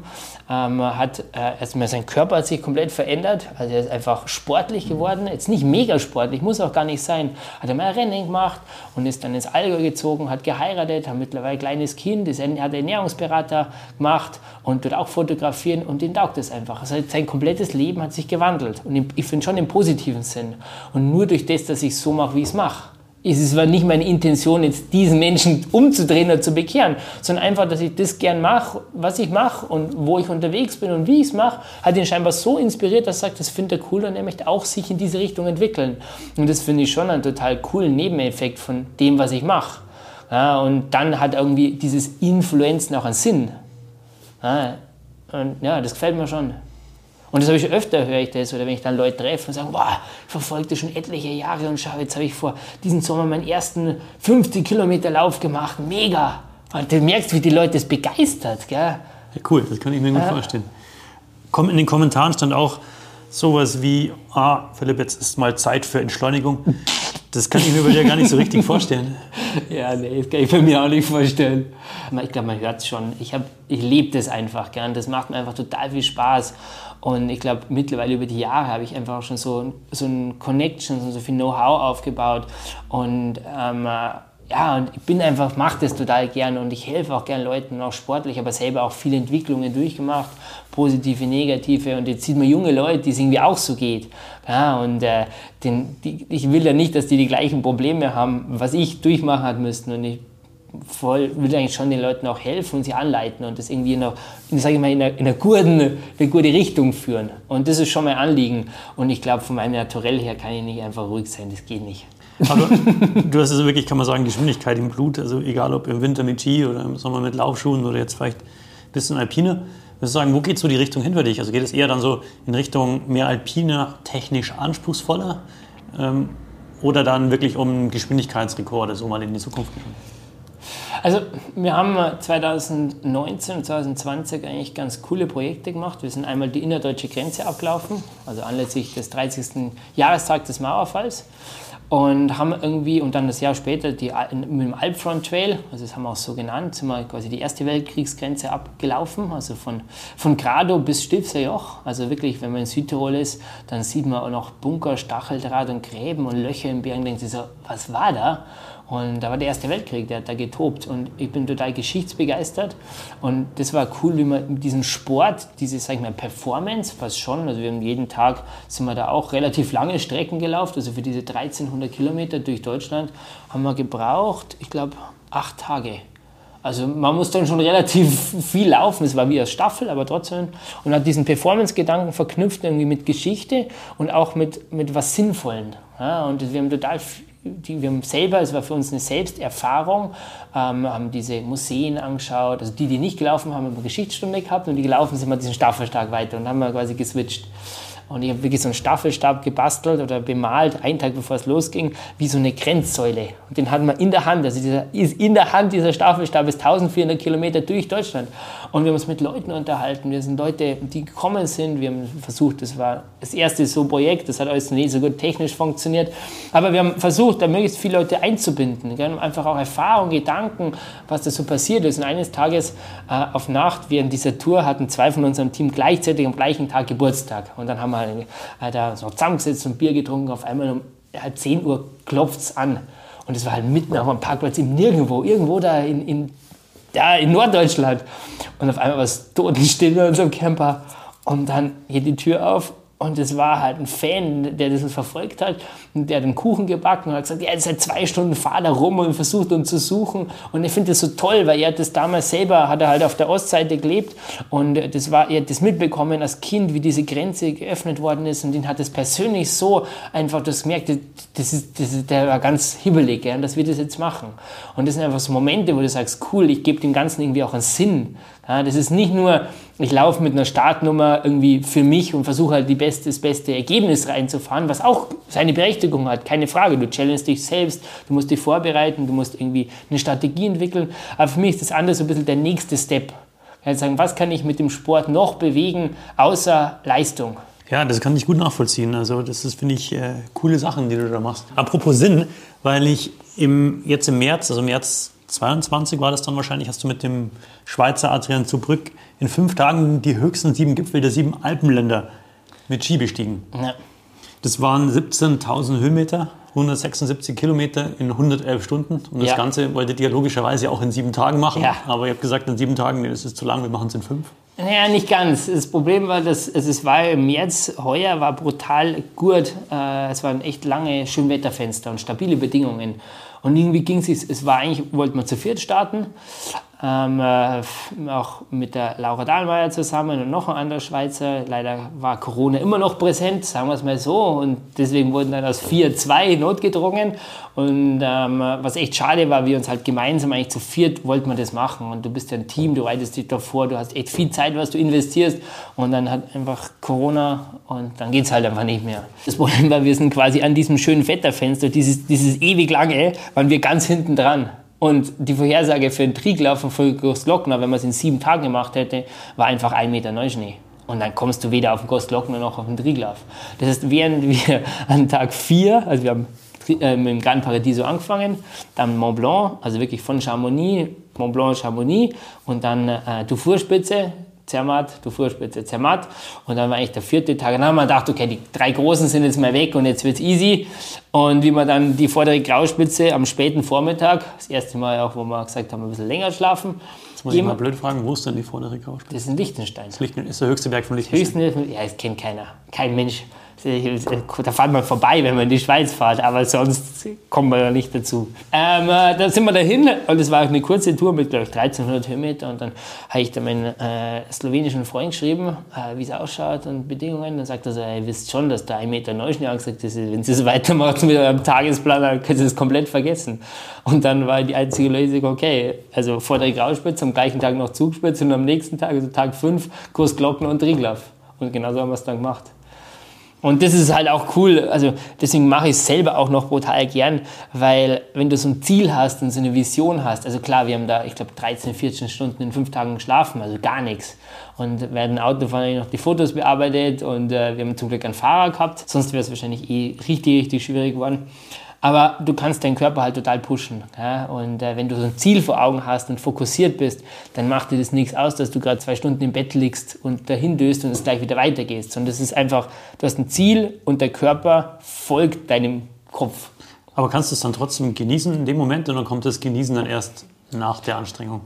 Ähm, hat äh, erstmal sein Körper hat sich komplett verändert, also er ist einfach sportlich geworden, jetzt nicht mega sportlich, muss auch gar nicht sein. Hat er mal Rennen gemacht und ist dann ins Allgäu gezogen, hat geheiratet, hat mittlerweile ein kleines Kind, ist, hat Ernährungsberater gemacht und dort auch fotografieren und den taugt es einfach. Also sein komplettes Leben hat sich gewandelt und ich finde schon im positiven Sinn. Und nur durch das, dass ich so mache, wie ich es mache es war nicht meine Intention, jetzt diesen Menschen umzudrehen oder zu bekehren, sondern einfach, dass ich das gern mache, was ich mache und wo ich unterwegs bin und wie ich es mache, hat ihn scheinbar so inspiriert, dass er sagt, das findet er cool und er möchte auch sich in diese Richtung entwickeln. Und das finde ich schon einen total coolen Nebeneffekt von dem, was ich mache. Ja, und dann hat irgendwie dieses Influenzen auch einen Sinn. Ja, und ja, das gefällt mir schon. Und das habe ich öfter, höre ich das, oder wenn ich dann Leute treffe und sage, wow, ich verfolge das schon etliche Jahre und schau, jetzt habe ich vor diesem Sommer meinen ersten 50 Kilometer Lauf gemacht, mega. Und du merkst, wie die Leute das begeistert, gell? Ja, cool, das kann ich mir gut ja. vorstellen. In den Kommentaren stand auch sowas wie, ah, Philipp, jetzt ist mal Zeit für Entschleunigung. Das kann ich mir bei dir gar nicht so richtig vorstellen. Ja, nee, das kann ich bei mir auch nicht vorstellen. Ich glaube, man hört es schon. Ich, ich lebe das einfach gern. Das macht mir einfach total viel Spaß. Und ich glaube, mittlerweile über die Jahre habe ich einfach schon so, so ein Connection, so viel Know-how aufgebaut. Und ähm, ja, und ich bin einfach, mache das total gern und ich helfe auch gern Leuten, auch sportlich, aber selber auch viele Entwicklungen durchgemacht, positive, negative. Und jetzt sieht man junge Leute, die es irgendwie auch so geht. Ja, und äh, den, die, ich will ja nicht, dass die die gleichen Probleme haben, was ich durchmachen hat müssen. Und ich voll, will eigentlich schon den Leuten auch helfen und sie anleiten und das irgendwie in einer, sage ich mal, in einer, in einer, guten, eine gute Richtung führen. Und das ist schon mein Anliegen. Und ich glaube, von meinem Naturell her kann ich nicht einfach ruhig sein, das geht nicht. Aber du hast also wirklich, kann man sagen, Geschwindigkeit im Blut, also egal ob im Winter mit Ski oder im Sommer mit Laufschuhen oder jetzt vielleicht ein bisschen Alpine. Würdest du sagen, wo geht so die Richtung hin für dich? Also geht es eher dann so in Richtung mehr alpiner, technisch anspruchsvoller ähm, oder dann wirklich um Geschwindigkeitsrekorde so mal in die Zukunft geschaut? Also wir haben 2019 und 2020 eigentlich ganz coole Projekte gemacht. Wir sind einmal die innerdeutsche Grenze abgelaufen, also anlässlich des 30. Jahrestags des Mauerfalls und haben irgendwie, und dann das Jahr später die, mit dem Alpfront Trail, also das haben wir auch so genannt, sind wir quasi die erste Weltkriegsgrenze abgelaufen, also von, von Grado bis Stilfser Joch. Also wirklich, wenn man in Südtirol ist, dann sieht man auch noch Bunker, Stacheldraht und Gräben und Löcher im Bergen, denkt sich so, was war da? Und da war der Erste Weltkrieg, der hat da getobt. Und ich bin total geschichtsbegeistert. Und das war cool, wie man mit diesem Sport, diese, sag ich mal, Performance, fast schon, also wir haben jeden Tag, sind wir da auch relativ lange Strecken gelaufen. Also für diese 1300 Kilometer durch Deutschland haben wir gebraucht, ich glaube, acht Tage. Also man muss dann schon relativ viel laufen. Es war wie eine Staffel, aber trotzdem. Und hat diesen Performance-Gedanken verknüpft irgendwie mit Geschichte und auch mit, mit was Sinnvollen. Ja, und wir haben total die, wir selber, es war für uns eine Selbsterfahrung, ähm, haben diese Museen angeschaut. Also die, die nicht gelaufen haben, haben eine Geschichtsstunde gehabt und die gelaufen sind wir diesen Staffelstark weiter und haben wir quasi geswitcht. Und ich habe wirklich so einen Staffelstab gebastelt oder bemalt, einen Tag bevor es losging, wie so eine Grenzsäule. Und den hatten wir in der Hand. Also dieser, in der Hand dieser Staffelstab ist 1400 Kilometer durch Deutschland. Und wir haben uns mit Leuten unterhalten. Wir sind Leute, die gekommen sind. Wir haben versucht, das war das erste so Projekt, das hat alles nicht so gut technisch funktioniert. Aber wir haben versucht, da möglichst viele Leute einzubinden. Gell? Einfach auch Erfahrung, Gedanken, was da so passiert ist. Und eines Tages äh, auf Nacht während dieser Tour hatten zwei von unserem Team gleichzeitig am gleichen Tag Geburtstag. Und dann haben wir halt da so zusammengesetzt und Bier getrunken. Auf einmal um halb 10 Uhr klopft es an. Und es war halt mitten auf dem Parkplatz im Nirgendwo, irgendwo da in, in, ja, in Norddeutschland. Und auf einmal war es totenstill in unserem Camper. Und dann geht die Tür auf Und es war halt ein Fan, der das verfolgt hat. Und der hat einen Kuchen gebacken und hat gesagt, ja, ist seit zwei Stunden fahrt er rum und versucht uns zu suchen. Und ich finde das so toll, weil er hat das damals selber, hat er halt auf der Ostseite gelebt. Und das war, er hat das mitbekommen als Kind, wie diese Grenze geöffnet worden ist. Und ihn hat das persönlich so einfach, das gemerkt, das ist, das ist, der war ganz hibbelig, ja, dass wir das jetzt machen. Und das sind einfach so Momente, wo du sagst, cool, ich gebe dem Ganzen irgendwie auch einen Sinn. Ja, das ist nicht nur, ich laufe mit einer Startnummer irgendwie für mich und versuche halt die beste, das beste Ergebnis reinzufahren, was auch seine Berechtigung hat, keine Frage. Du challengest dich selbst, du musst dich vorbereiten, du musst irgendwie eine Strategie entwickeln. Aber für mich ist das andere so ein bisschen der nächste Step. Ich sagen, was kann ich mit dem Sport noch bewegen, außer Leistung? Ja, das kann ich gut nachvollziehen. Also das ist, finde ich, äh, coole Sachen, die du da machst. Apropos Sinn, weil ich im, jetzt im März, also März 22 war das dann wahrscheinlich, hast du mit dem Schweizer Adrian Zubrück in fünf Tagen die höchsten sieben Gipfel der sieben Alpenländer mit Ski bestiegen. Ja. Das waren 17.000 Höhenmeter, 176 Kilometer in 111 Stunden. Und das ja. Ganze wolltet ihr logischerweise auch in sieben Tagen machen. Ja. Aber ihr habt gesagt, in sieben Tagen, nee, das ist zu lang, wir machen es in fünf. Naja, nicht ganz. Das Problem war, dass es war im März heuer war brutal gut. Äh, es waren echt lange Schönwetterfenster und stabile Bedingungen. Und irgendwie ging es, es war eigentlich, wollten wir zu viert starten, ähm, äh, auch mit der Laura Dahlmeier zusammen und noch ein anderer Schweizer. Leider war Corona immer noch präsent, sagen wir es mal so. Und deswegen wurden dann aus 4-2 notgedrungen. Und ähm, was echt schade war, wir uns halt gemeinsam eigentlich zu viert wollten wir das machen. Und du bist ja ein Team, du reitest dich davor, du hast echt viel Zeit, was du investierst. Und dann hat einfach Corona und dann geht es halt einfach nicht mehr. Das Problem war, wir sind quasi an diesem schönen Wetterfenster, dieses, dieses ewig lange, waren wir ganz hinten dran. Und die Vorhersage für den Triglauf von Volkers-Glockner, wenn man es in sieben Tagen gemacht hätte, war einfach ein Meter Neuschnee. Und dann kommst du weder auf den Gostglockner noch auf den Triglauf. Das heißt, während wir an Tag vier, also wir haben äh, mit dem Gran Paradiso angefangen, dann Mont Blanc, also wirklich von Chamonix, Mont Blanc, Chamonix und dann äh, Dufourspitze, Zermatt, Dufourspitze, Zermatt. Und dann war eigentlich der vierte Tag. dann haben wir gedacht, okay, die drei Großen sind jetzt mal weg und jetzt wird's easy. Und wie wir dann die vordere Grauspitze am späten Vormittag, das erste Mal auch, wo wir gesagt haben, ein bisschen länger schlafen. Jetzt muss ich mal blöd fragen, wo ist denn die vordere Grauspitze? Das ist in Liechtenstein. Das ist der höchste Berg von Liechtenstein. Höchsten, ja, das kennt keiner. Kein Mensch da fahrt man vorbei, wenn man in die Schweiz fährt, aber sonst kommt man ja nicht dazu. Ähm, äh, dann sind wir dahin und es war eine kurze Tour mit, glaube ich, 1300 Höhenmeter und dann habe ich da meinen äh, slowenischen Freund geschrieben, äh, wie es ausschaut und Bedingungen. Dann sagt er so, ihr wisst schon, dass da ein Meter Neuschnee angesagt ist. Wenn Sie es weitermacht mit eurem Tagesplan, dann können Sie es komplett vergessen. Und dann war die einzige Lösung, okay, also vor der Grauspitze, am gleichen Tag noch Zugspitze und am nächsten Tag, also Tag 5, Kurs Glocken und Triglav. Und genau so haben wir es dann gemacht. Und das ist halt auch cool. Also deswegen mache ich es selber auch noch brutal gern, weil wenn du so ein Ziel hast und so eine Vision hast, also klar, wir haben da, ich glaube, 13, 14 Stunden in fünf Tagen geschlafen, also gar nichts. Und dem Autofahren noch die Fotos bearbeitet und äh, wir haben zum Glück einen Fahrer gehabt, sonst wäre es wahrscheinlich eh richtig, richtig schwierig geworden. Aber du kannst deinen Körper halt total pushen. Ja? Und äh, wenn du so ein Ziel vor Augen hast und fokussiert bist, dann macht dir das nichts aus, dass du gerade zwei Stunden im Bett liegst und dahin döst und es gleich wieder weitergehst. Sondern das ist einfach, du hast ein Ziel und der Körper folgt deinem Kopf. Aber kannst du es dann trotzdem genießen in dem Moment oder kommt das Genießen dann erst nach der Anstrengung?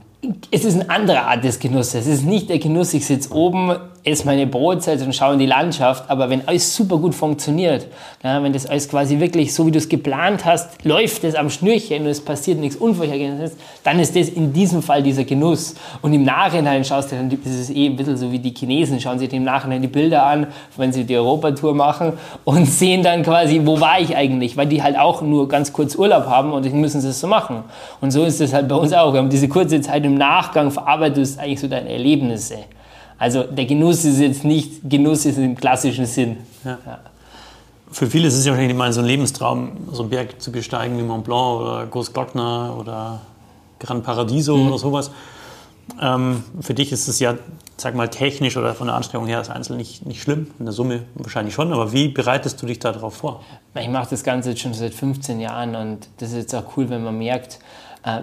Es ist eine andere Art des Genusses. Es ist nicht der Genuss, ich sitze oben, esse meine Brotzeit und schaue in die Landschaft. Aber wenn alles super gut funktioniert, ja, wenn das alles quasi wirklich so, wie du es geplant hast, läuft es am Schnürchen und es passiert nichts Unvorhergesehenes, dann ist das in diesem Fall dieser Genuss. Und im Nachhinein schaust du dann, das ist eh ein bisschen so wie die Chinesen, schauen sich im Nachhinein die Bilder an, wenn sie die Europatour machen und sehen dann quasi, wo war ich eigentlich, weil die halt auch nur ganz kurz Urlaub haben und müssen sie es so machen. Und so ist es halt bei uns auch. Wir haben diese kurze Zeit im Nachgang verarbeitest du eigentlich so deine Erlebnisse. Also der Genuss ist jetzt nicht Genuss ist im klassischen Sinn. Ja. Ja. Für viele ist es ja wahrscheinlich mal so ein Lebenstraum, so einen Berg zu besteigen wie Mont Blanc oder Großglockner oder Gran Paradiso mhm. oder sowas. Ähm, für dich ist es ja, sag mal, technisch oder von der Anstrengung her als Einzel nicht, nicht schlimm. In der Summe wahrscheinlich schon. Aber wie bereitest du dich darauf vor? Ich mache das Ganze jetzt schon seit 15 Jahren und das ist jetzt auch cool, wenn man merkt,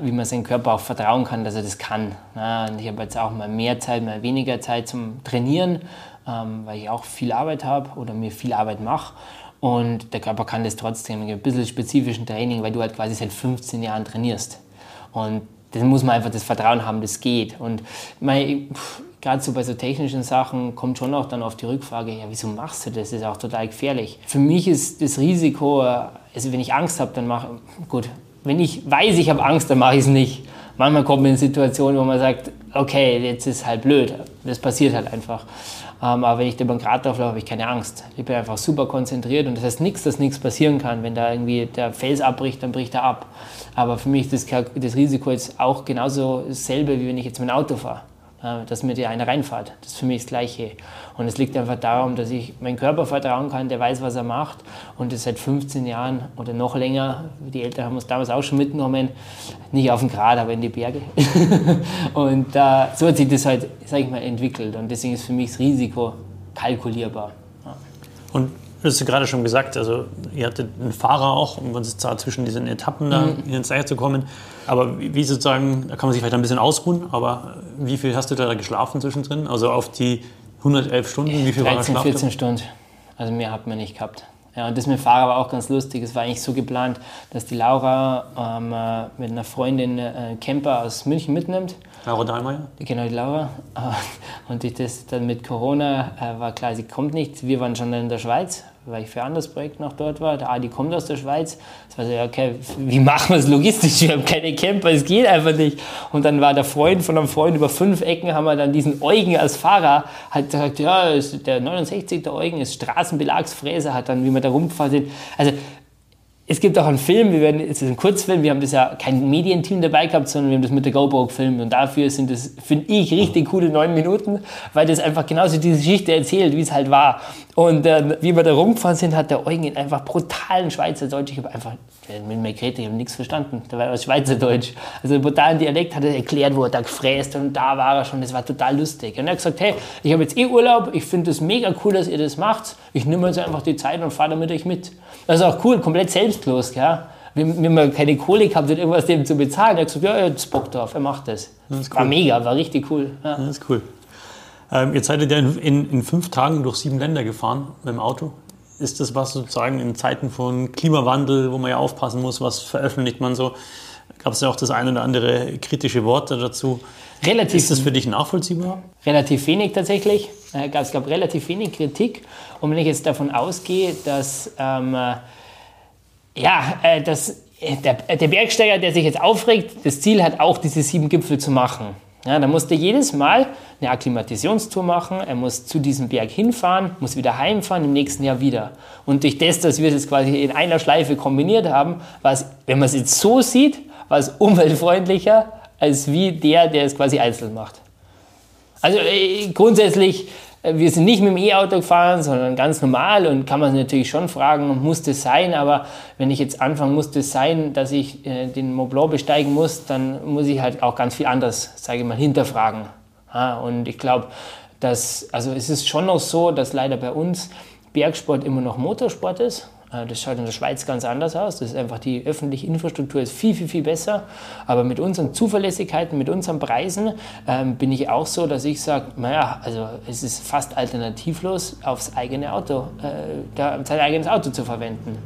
wie man seinem Körper auch vertrauen kann, dass er das kann. und ich habe jetzt auch mal mehr Zeit, mal weniger Zeit zum Trainieren, ähm, weil ich auch viel Arbeit habe oder mir viel Arbeit mache. Und der Körper kann das trotzdem, ein bisschen spezifischen Training, weil du halt quasi seit 15 Jahren trainierst. Und dann muss man einfach das Vertrauen haben, das geht. Und gerade so bei so technischen Sachen kommt schon auch dann auf die Rückfrage, ja, wieso machst du das? Das ist auch total gefährlich. Für mich ist das Risiko, also wenn ich Angst habe, dann mache gut, wenn ich weiß, ich habe Angst, dann mache ich es nicht. Manchmal kommt man in Situationen, wo man sagt, okay, jetzt ist halt blöd. Das passiert halt einfach. Ähm, aber wenn ich den Grat laufe, habe ich keine Angst. Ich bin einfach super konzentriert und das heißt nichts, dass nichts passieren kann. Wenn da irgendwie der Fels abbricht, dann bricht er ab. Aber für mich ist das, das Risiko jetzt auch genauso dasselbe, wie wenn ich jetzt dem Auto fahre dass mir die eine reinfahrt. Das ist für mich das Gleiche. Und es liegt einfach darum, dass ich meinem Körper vertrauen kann, der weiß, was er macht und das seit 15 Jahren oder noch länger, die Eltern haben uns damals auch schon mitgenommen, nicht auf den Grat, aber in die Berge. und äh, so hat sich das halt, sag ich mal, entwickelt und deswegen ist für mich das Risiko kalkulierbar. Und Du hast gerade schon gesagt, also ihr hattet einen Fahrer auch, um uns da zwischen diesen Etappen da mhm. ins Eier zu kommen. Aber wie sozusagen, da kann man sich vielleicht ein bisschen ausruhen, aber wie viel hast du da geschlafen zwischendrin? Also auf die 111 Stunden, wie viel 13, war 14 Stunden. Also mehr hat man nicht gehabt. Ja, und das mit dem Fahrer war auch ganz lustig. Es war eigentlich so geplant, dass die Laura ähm, äh, mit einer Freundin äh, Camper aus München mitnimmt. Laura Dahlmeier? Genau, die Laura. Und ich das dann mit Corona äh, war klar, sie kommt nicht. Wir waren schon in der Schweiz, weil ich für ein anderes Projekt noch dort war. Der Adi kommt aus der Schweiz. Das war so, okay, wie machen wir es logistisch? Wir haben keine Camper, es geht einfach nicht. Und dann war der Freund von einem Freund über fünf Ecken, haben wir dann diesen Eugen als Fahrer, hat gesagt, ja, der 69, der Eugen ist Straßenbelagsfräser, hat dann, wie wir da rumgefahren sind. Also es gibt auch einen Film, wir werden, es ist ein Kurzfilm, wir haben das ja kein Medienteam dabei gehabt, sondern wir haben das mit der GoPro gefilmt und dafür sind das, finde ich, richtig coole neun Minuten, weil das einfach genauso diese Geschichte erzählt, wie es halt war. Und äh, wie wir da rumgefahren sind, hat der Eugen einfach brutalen Schweizerdeutsch, ich habe einfach, mit mir geredet, ich habe nichts verstanden, da war er Schweizerdeutsch, also brutalen Dialekt hat er erklärt, wo er da gefräst und da war er schon, das war total lustig. Und er hat gesagt, hey, ich habe jetzt eh Urlaub, ich finde es mega cool, dass ihr das macht, ich nehme jetzt einfach die Zeit und fahre damit euch mit. Das ist auch cool, komplett selbstlos. Gell? Wir, wir haben keine Kohle gehabt, irgendwas dem zu bezahlen. Er hat gesagt, ja, hat Bock drauf, er macht das. das cool. War mega, war richtig cool. Ja. Das ist cool. Ähm, jetzt seid ihr ja in, in, in, fünf Tagen durch sieben Länder gefahren mit dem Auto. Ist das was sozusagen in Zeiten von Klimawandel, wo man ja aufpassen muss, was veröffentlicht man so? Gab es ja auch das eine oder andere kritische Wort dazu. Relativ, ist das für dich nachvollziehbar? Relativ wenig tatsächlich. Äh, es gab relativ wenig Kritik. Und wenn ich jetzt davon ausgehe, dass, ähm, äh, ja, äh, dass der, der Bergsteiger, der sich jetzt aufregt, das Ziel hat, auch diese sieben Gipfel zu machen. Ja, da musste jedes Mal eine Akklimatitionstour machen, er muss zu diesem Berg hinfahren, muss wieder heimfahren, im nächsten Jahr wieder. Und durch das, dass wir es jetzt quasi in einer Schleife kombiniert haben, war es, wenn man es jetzt so sieht, war es umweltfreundlicher, als wie der, der es quasi einzeln macht. Also äh, grundsätzlich, äh, wir sind nicht mit dem E-Auto gefahren, sondern ganz normal und kann man natürlich schon fragen, muss das sein, aber wenn ich jetzt anfange, muss das sein, dass ich äh, den Mont Blanc besteigen muss, dann muss ich halt auch ganz viel anders, sage ich mal, hinterfragen. Ja, und ich glaube, dass, also es ist schon noch so, dass leider bei uns Bergsport immer noch Motorsport ist. Äh, das schaut in der Schweiz ganz anders aus. Das ist einfach die öffentliche Infrastruktur ist viel, viel, viel besser. Aber mit unseren Zuverlässigkeiten, mit unseren Preisen ähm, bin ich auch so, dass ich sage, naja, also es ist fast alternativlos, aufs eigene Auto, äh, da, sein eigenes Auto zu verwenden.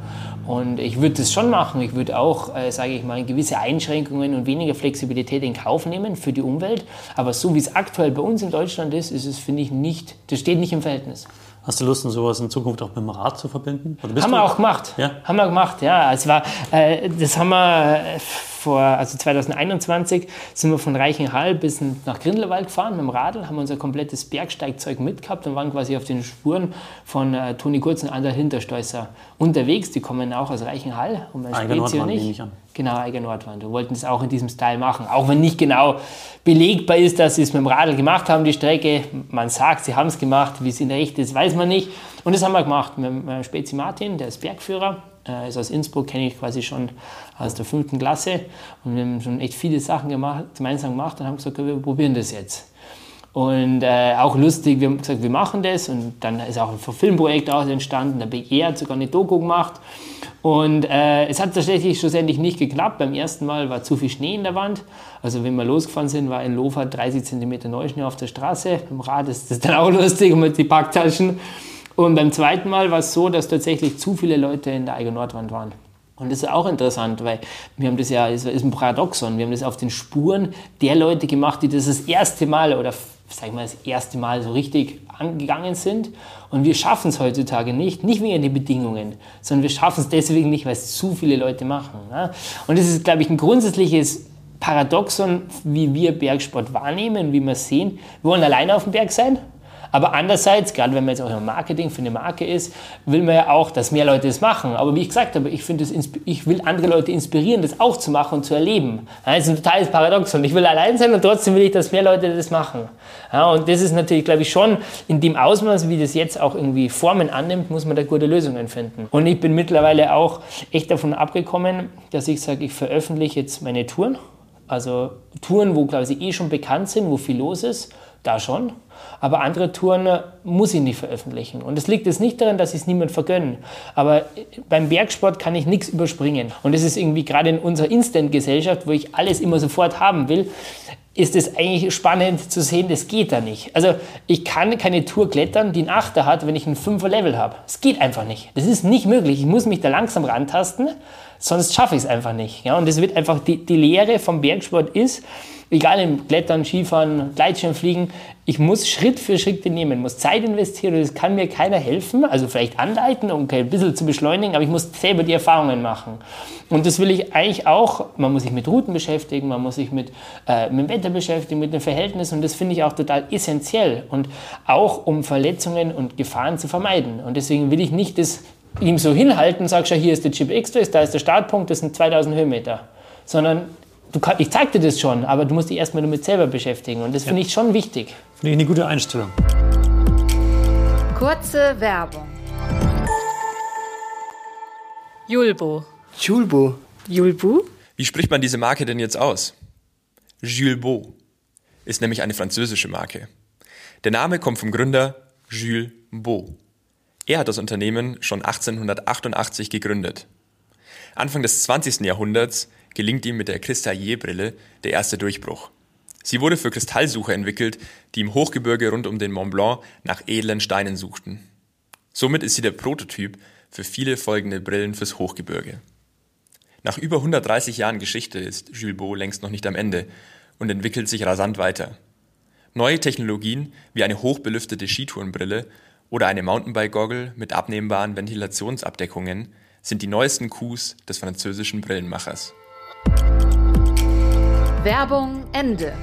Und ich würde das schon machen. Ich würde auch, äh, sage ich mal, gewisse Einschränkungen und weniger Flexibilität in Kauf nehmen für die Umwelt. Aber so wie es aktuell bei uns in Deutschland ist, ist es, finde ich, nicht, das steht nicht im Verhältnis. Hast du Lust, sowas in Zukunft auch mit dem Rad zu verbinden? haben wir auch gemacht. Ja? Haben wir gemacht, ja. Es war, äh, das haben wir äh, vor, also 2021 sind wir von Reichenhall bis nach Grindelwald gefahren mit dem Radl, haben unser komplettes Bergsteigzeug mitgehabt und waren quasi auf den Spuren von äh, Toni Kurz und Ander Hintersteußer unterwegs. Die kommen auch aus Reichenhall und bei Spezio nicht. Genau, Eiger Nordwand. Wir wollten es auch in diesem Style machen. Auch wenn nicht genau belegbar ist, dass sie es mit dem Radl gemacht haben, die Strecke. Man sagt, sie haben es gemacht. Wie es in Echt ist, weiß man nicht. Und das haben wir gemacht mit äh, Spezi Martin, der ist Bergführer. Er ist aus Innsbruck, kenne ich quasi schon aus der fünften Klasse. Und wir haben schon echt viele Sachen gemacht, gemeinsam gemacht und haben gesagt, wir probieren das jetzt. Und äh, auch lustig, wir haben gesagt, wir machen das. Und dann ist auch ein Filmprojekt daraus entstanden. Der BR hat sogar eine Doku gemacht. Und äh, es hat tatsächlich schlussendlich nicht geklappt. Beim ersten Mal war zu viel Schnee in der Wand. Also wenn wir losgefahren sind, war ein Lofer 30 cm Neuschnee auf der Straße. Beim Rad ist das dann auch lustig mit die Packtaschen. Und beim zweiten Mal war es so, dass tatsächlich zu viele Leute in der Eiger Nordwand waren. Und das ist auch interessant, weil wir haben das ja, es ist ein Paradoxon, wir haben das auf den Spuren der Leute gemacht, die das das erste Mal oder sag ich mal, das erste Mal so richtig angegangen sind. Und wir schaffen es heutzutage nicht, nicht wegen den Bedingungen, sondern wir schaffen es deswegen nicht, weil es zu viele Leute machen. Ne? Und das ist, glaube ich, ein grundsätzliches Paradoxon, wie wir Bergsport wahrnehmen, wie wir es sehen. Wir wollen alleine auf dem Berg sein, aber andererseits, gerade wenn man jetzt auch im Marketing für eine Marke ist, will man ja auch, dass mehr Leute das machen. Aber wie ich gesagt habe, ich, finde ich will andere Leute inspirieren, das auch zu machen und zu erleben. das ist ein totales Paradoxon. Ich will allein sein und trotzdem will ich, dass mehr Leute das machen. Und das ist natürlich, glaube ich, schon in dem Ausmaß, wie das jetzt auch irgendwie Formen annimmt, muss man da gute Lösungen finden. Und ich bin mittlerweile auch echt davon abgekommen, dass ich sage, ich veröffentliche jetzt meine Touren. Also Touren, wo quasi eh schon bekannt sind, wo viel los ist, da schon. Aber andere Touren äh, muss ich nicht veröffentlichen. Und es liegt jetzt nicht daran, dass ich es niemand vergönne. Aber beim Bergsport kann ich nichts überspringen. Und das ist irgendwie gerade in unserer Instant-Gesellschaft, wo ich alles immer sofort haben will, ist es eigentlich spannend zu sehen, das geht da nicht. Also ich kann keine Tour klettern, die einen Achter hat, wenn ich ein Fünfer Level habe. Es geht einfach nicht. Das ist nicht möglich. Ich muss mich da langsam rantasten, sonst schaffe ich es einfach nicht. Ja, und das wird einfach, die, die Lehre vom Bergsport ist, egal im Klettern, Skifahren, Gleitschirmfliegen, ich muss Schritt für Schritt nehmen, muss Zeit investieren und es kann mir keiner helfen, also vielleicht anleiten, um ein bisschen zu beschleunigen, aber ich muss selber die Erfahrungen machen. Und das will ich eigentlich auch, man muss sich mit Routen beschäftigen, man muss sich mit, äh, mit dem Wetter beschäftigen, mit den Verhältnissen und das finde ich auch total essentiell und auch um Verletzungen und Gefahren zu vermeiden. Und deswegen will ich nicht das ihm so hinhalten, sag schon, hier ist der Chip X-Trace, da ist der Startpunkt, das sind 2000 Höhenmeter, sondern kann, ich zeig dir das schon, aber du musst dich erstmal damit selber beschäftigen. Und das finde ich schon wichtig. Finde ich eine gute Einstellung. Kurze Werbung. Julbo. Julbo. Julbo? Wie spricht man diese Marke denn jetzt aus? Julbo ist nämlich eine französische Marke. Der Name kommt vom Gründer Jules Beau. Er hat das Unternehmen schon 1888 gegründet. Anfang des 20. Jahrhunderts gelingt ihm mit der Kristallierbrille der erste Durchbruch. Sie wurde für Kristallsucher entwickelt, die im Hochgebirge rund um den Mont Blanc nach edlen Steinen suchten. Somit ist sie der Prototyp für viele folgende Brillen fürs Hochgebirge. Nach über 130 Jahren Geschichte ist Jules Beau längst noch nicht am Ende und entwickelt sich rasant weiter. Neue Technologien wie eine hochbelüftete Skitourenbrille oder eine Mountainbike-Goggle mit abnehmbaren Ventilationsabdeckungen sind die neuesten Coups des französischen Brillenmachers. Werbung Ende.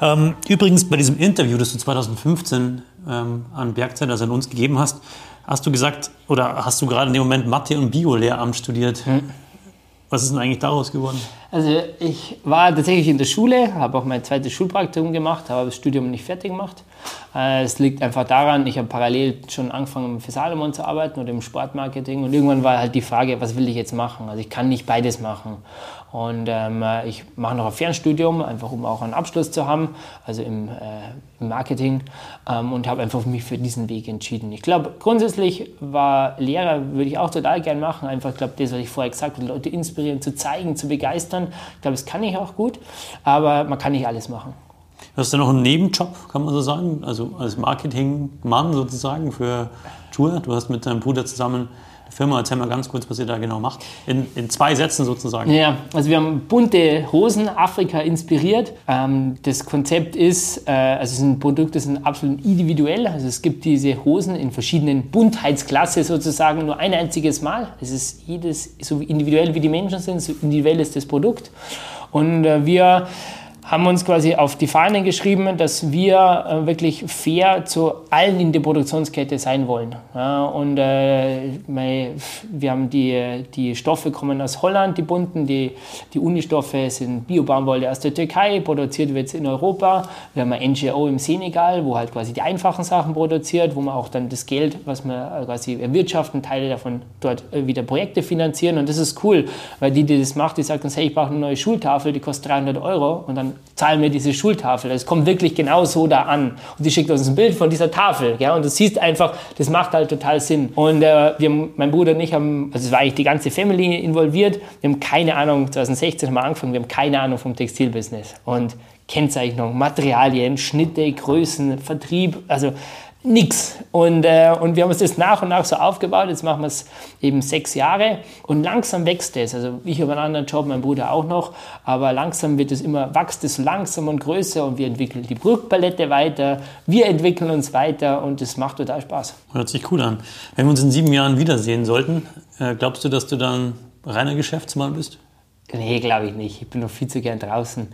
Ähm, übrigens, bei diesem Interview, das du 2015 ähm, an Bergzeit, also an uns gegeben hast, hast du gesagt, oder hast du gerade in dem Moment Mathe- und Bio-Lehramt studiert. Hm. Was ist denn eigentlich daraus geworden? Also ich war tatsächlich in der Schule, habe auch mein zweites Schulpraktikum gemacht, habe das Studium nicht fertig gemacht. Äh, es liegt einfach daran, ich habe parallel schon angefangen für Salomon zu arbeiten oder im Sportmarketing und irgendwann war halt die Frage, was will ich jetzt machen? Also ich kann nicht beides machen. Und ähm, ich mache noch ein Fernstudium, einfach um auch einen Abschluss zu haben, also im, äh, im Marketing ähm, und habe einfach mich für diesen Weg entschieden. Ich glaube, grundsätzlich war Lehrer, würde ich auch total gern machen, einfach, ich glaube, das, was ich vorher gesagt habe, Leute inspirieren, zu zeigen, zu begeistern. Ich glaube, das kann ich auch gut, aber man kann nicht alles machen. Du hast ja noch einen Nebenjob, kann man so sagen, also als Marketingmann sozusagen für Tour. Du hast mit deinem Bruder zusammen Firma. Erzähl mal ganz kurz, was ihr da genau macht. In, in zwei Sätzen sozusagen. Ja, also wir haben bunte Hosen, Afrika inspiriert. Ähm, das Konzept ist, äh, also es sind Produkte, sind absolut individuell. Also es gibt diese Hosen in verschiedenen Buntheitsklasse sozusagen nur ein einziges Mal. Es ist jedes so individuell wie die Menschen sind, so individuell ist das Produkt. Und äh, wir haben uns quasi auf die Fahnen geschrieben, dass wir äh, wirklich fair zu allen in der Produktionskette sein wollen. Ja, und äh, wir haben die, die Stoffe kommen aus Holland, die bunten, die, die Unistoffe sind Biobaumwolle aus der Türkei, produziert wird in Europa. Wir haben ein NGO im Senegal, wo halt quasi die einfachen Sachen produziert, wo man auch dann das Geld, was wir quasi erwirtschaften, Teile davon dort äh, wieder Projekte finanzieren. Und das ist cool, weil die, die das macht, die sagt uns, hey, ich brauche eine neue Schultafel, die kostet 300 Euro. Und dann zahlen wir diese Schultafel. Es kommt wirklich genau so da an. Und sie schickt uns ein Bild von dieser Tafel. Ja? Und du siehst einfach, das macht halt total Sinn. Und äh, wir, mein Bruder und ich haben, also es war eigentlich die ganze Family involviert. Wir haben keine Ahnung, 2016 haben wir angefangen, wir haben keine Ahnung vom Textilbusiness. Und Kennzeichnung, Materialien, Schnitte, Größen, Vertrieb, also nix. Und, äh, und wir haben uns das nach und nach so aufgebaut. Jetzt machen wir es eben sechs Jahre und langsam wächst es. Also ich habe einen anderen Job, mein Bruder auch noch, aber langsam wird es immer, wächst es langsam und größer und wir entwickeln die Brückpalette weiter, wir entwickeln uns weiter und es macht total Spaß. Hört sich cool an. Wenn wir uns in sieben Jahren wiedersehen sollten, äh, glaubst du, dass du dann reiner Geschäftsmann bist? Nee, glaube ich nicht. Ich bin noch viel zu gern draußen.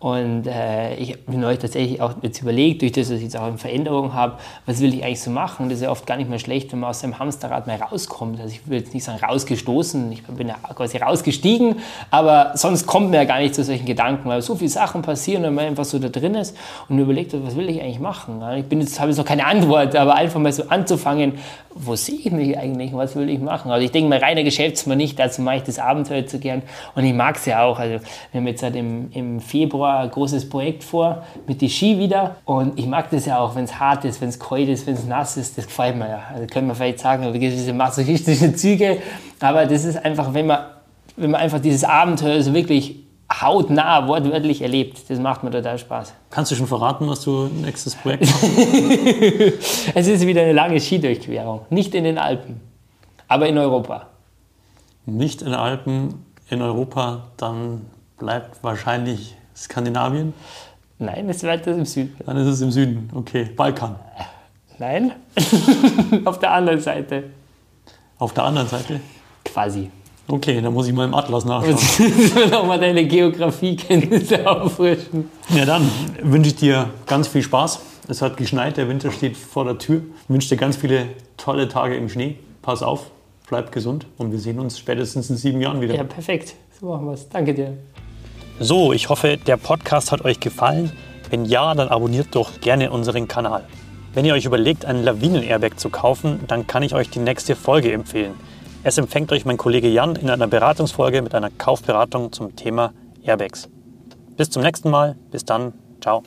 Und äh, ich habe mir neulich tatsächlich auch jetzt überlegt, durch das, dass ich jetzt auch eine Veränderung habe, was will ich eigentlich so machen? Das ist ja oft gar nicht mehr schlecht, wenn man aus dem Hamsterrad mal rauskommt. Also ich will jetzt nicht sagen rausgestoßen, ich bin ja quasi rausgestiegen, aber sonst kommt mir ja gar nicht zu solchen Gedanken, weil so viele Sachen passieren und man einfach so da drin ist und überlegt, was will ich eigentlich machen? Ich bin jetzt, habe jetzt noch keine Antwort, aber einfach mal so anzufangen, wo sehe ich mich eigentlich, was will ich machen? Also ich denke mal, reiner Geschäftsmann nicht, dazu mache ich das Abenteuer zu gern und ich mag es ja auch. Also wir haben jetzt halt im, im Februar ein großes Projekt vor mit den Ski wieder. Und ich mag das ja auch, wenn es hart ist, wenn es kalt ist, wenn es nass ist. Das gefällt mir ja. Also können wir vielleicht sagen, diese masochistischen Züge. Aber das ist einfach, wenn man, wenn man einfach dieses Abenteuer so wirklich hautnah, wortwörtlich erlebt. Das macht mir total Spaß. Kannst du schon verraten, was du nächstes Projekt machst? es ist wieder eine lange Skidurchquerung. Nicht in den Alpen, aber in Europa. Nicht in den Alpen, in Europa, dann bleibt wahrscheinlich Skandinavien? Nein, es ist weiter im Süden. Dann ist es im Süden, okay. Balkan? Nein, auf der anderen Seite. Auf der anderen Seite? Quasi. Okay, dann muss ich mal im Atlas nachschauen. Nochmal deine Geografiekenntnisse auffrischen. Ja, dann wünsche ich dir ganz viel Spaß. Es hat geschneit, der Winter steht vor der Tür. Ich wünsche dir ganz viele tolle Tage im Schnee. Pass auf, bleib gesund und wir sehen uns spätestens in sieben Jahren wieder. Ja, perfekt. So machen wir es. Danke dir. So, ich hoffe, der Podcast hat euch gefallen. Wenn ja, dann abonniert doch gerne unseren Kanal. Wenn ihr euch überlegt, einen Lawinen-Airbag zu kaufen, dann kann ich euch die nächste Folge empfehlen. Es empfängt euch mein Kollege Jan in einer Beratungsfolge mit einer Kaufberatung zum Thema Airbags. Bis zum nächsten Mal. Bis dann. Ciao.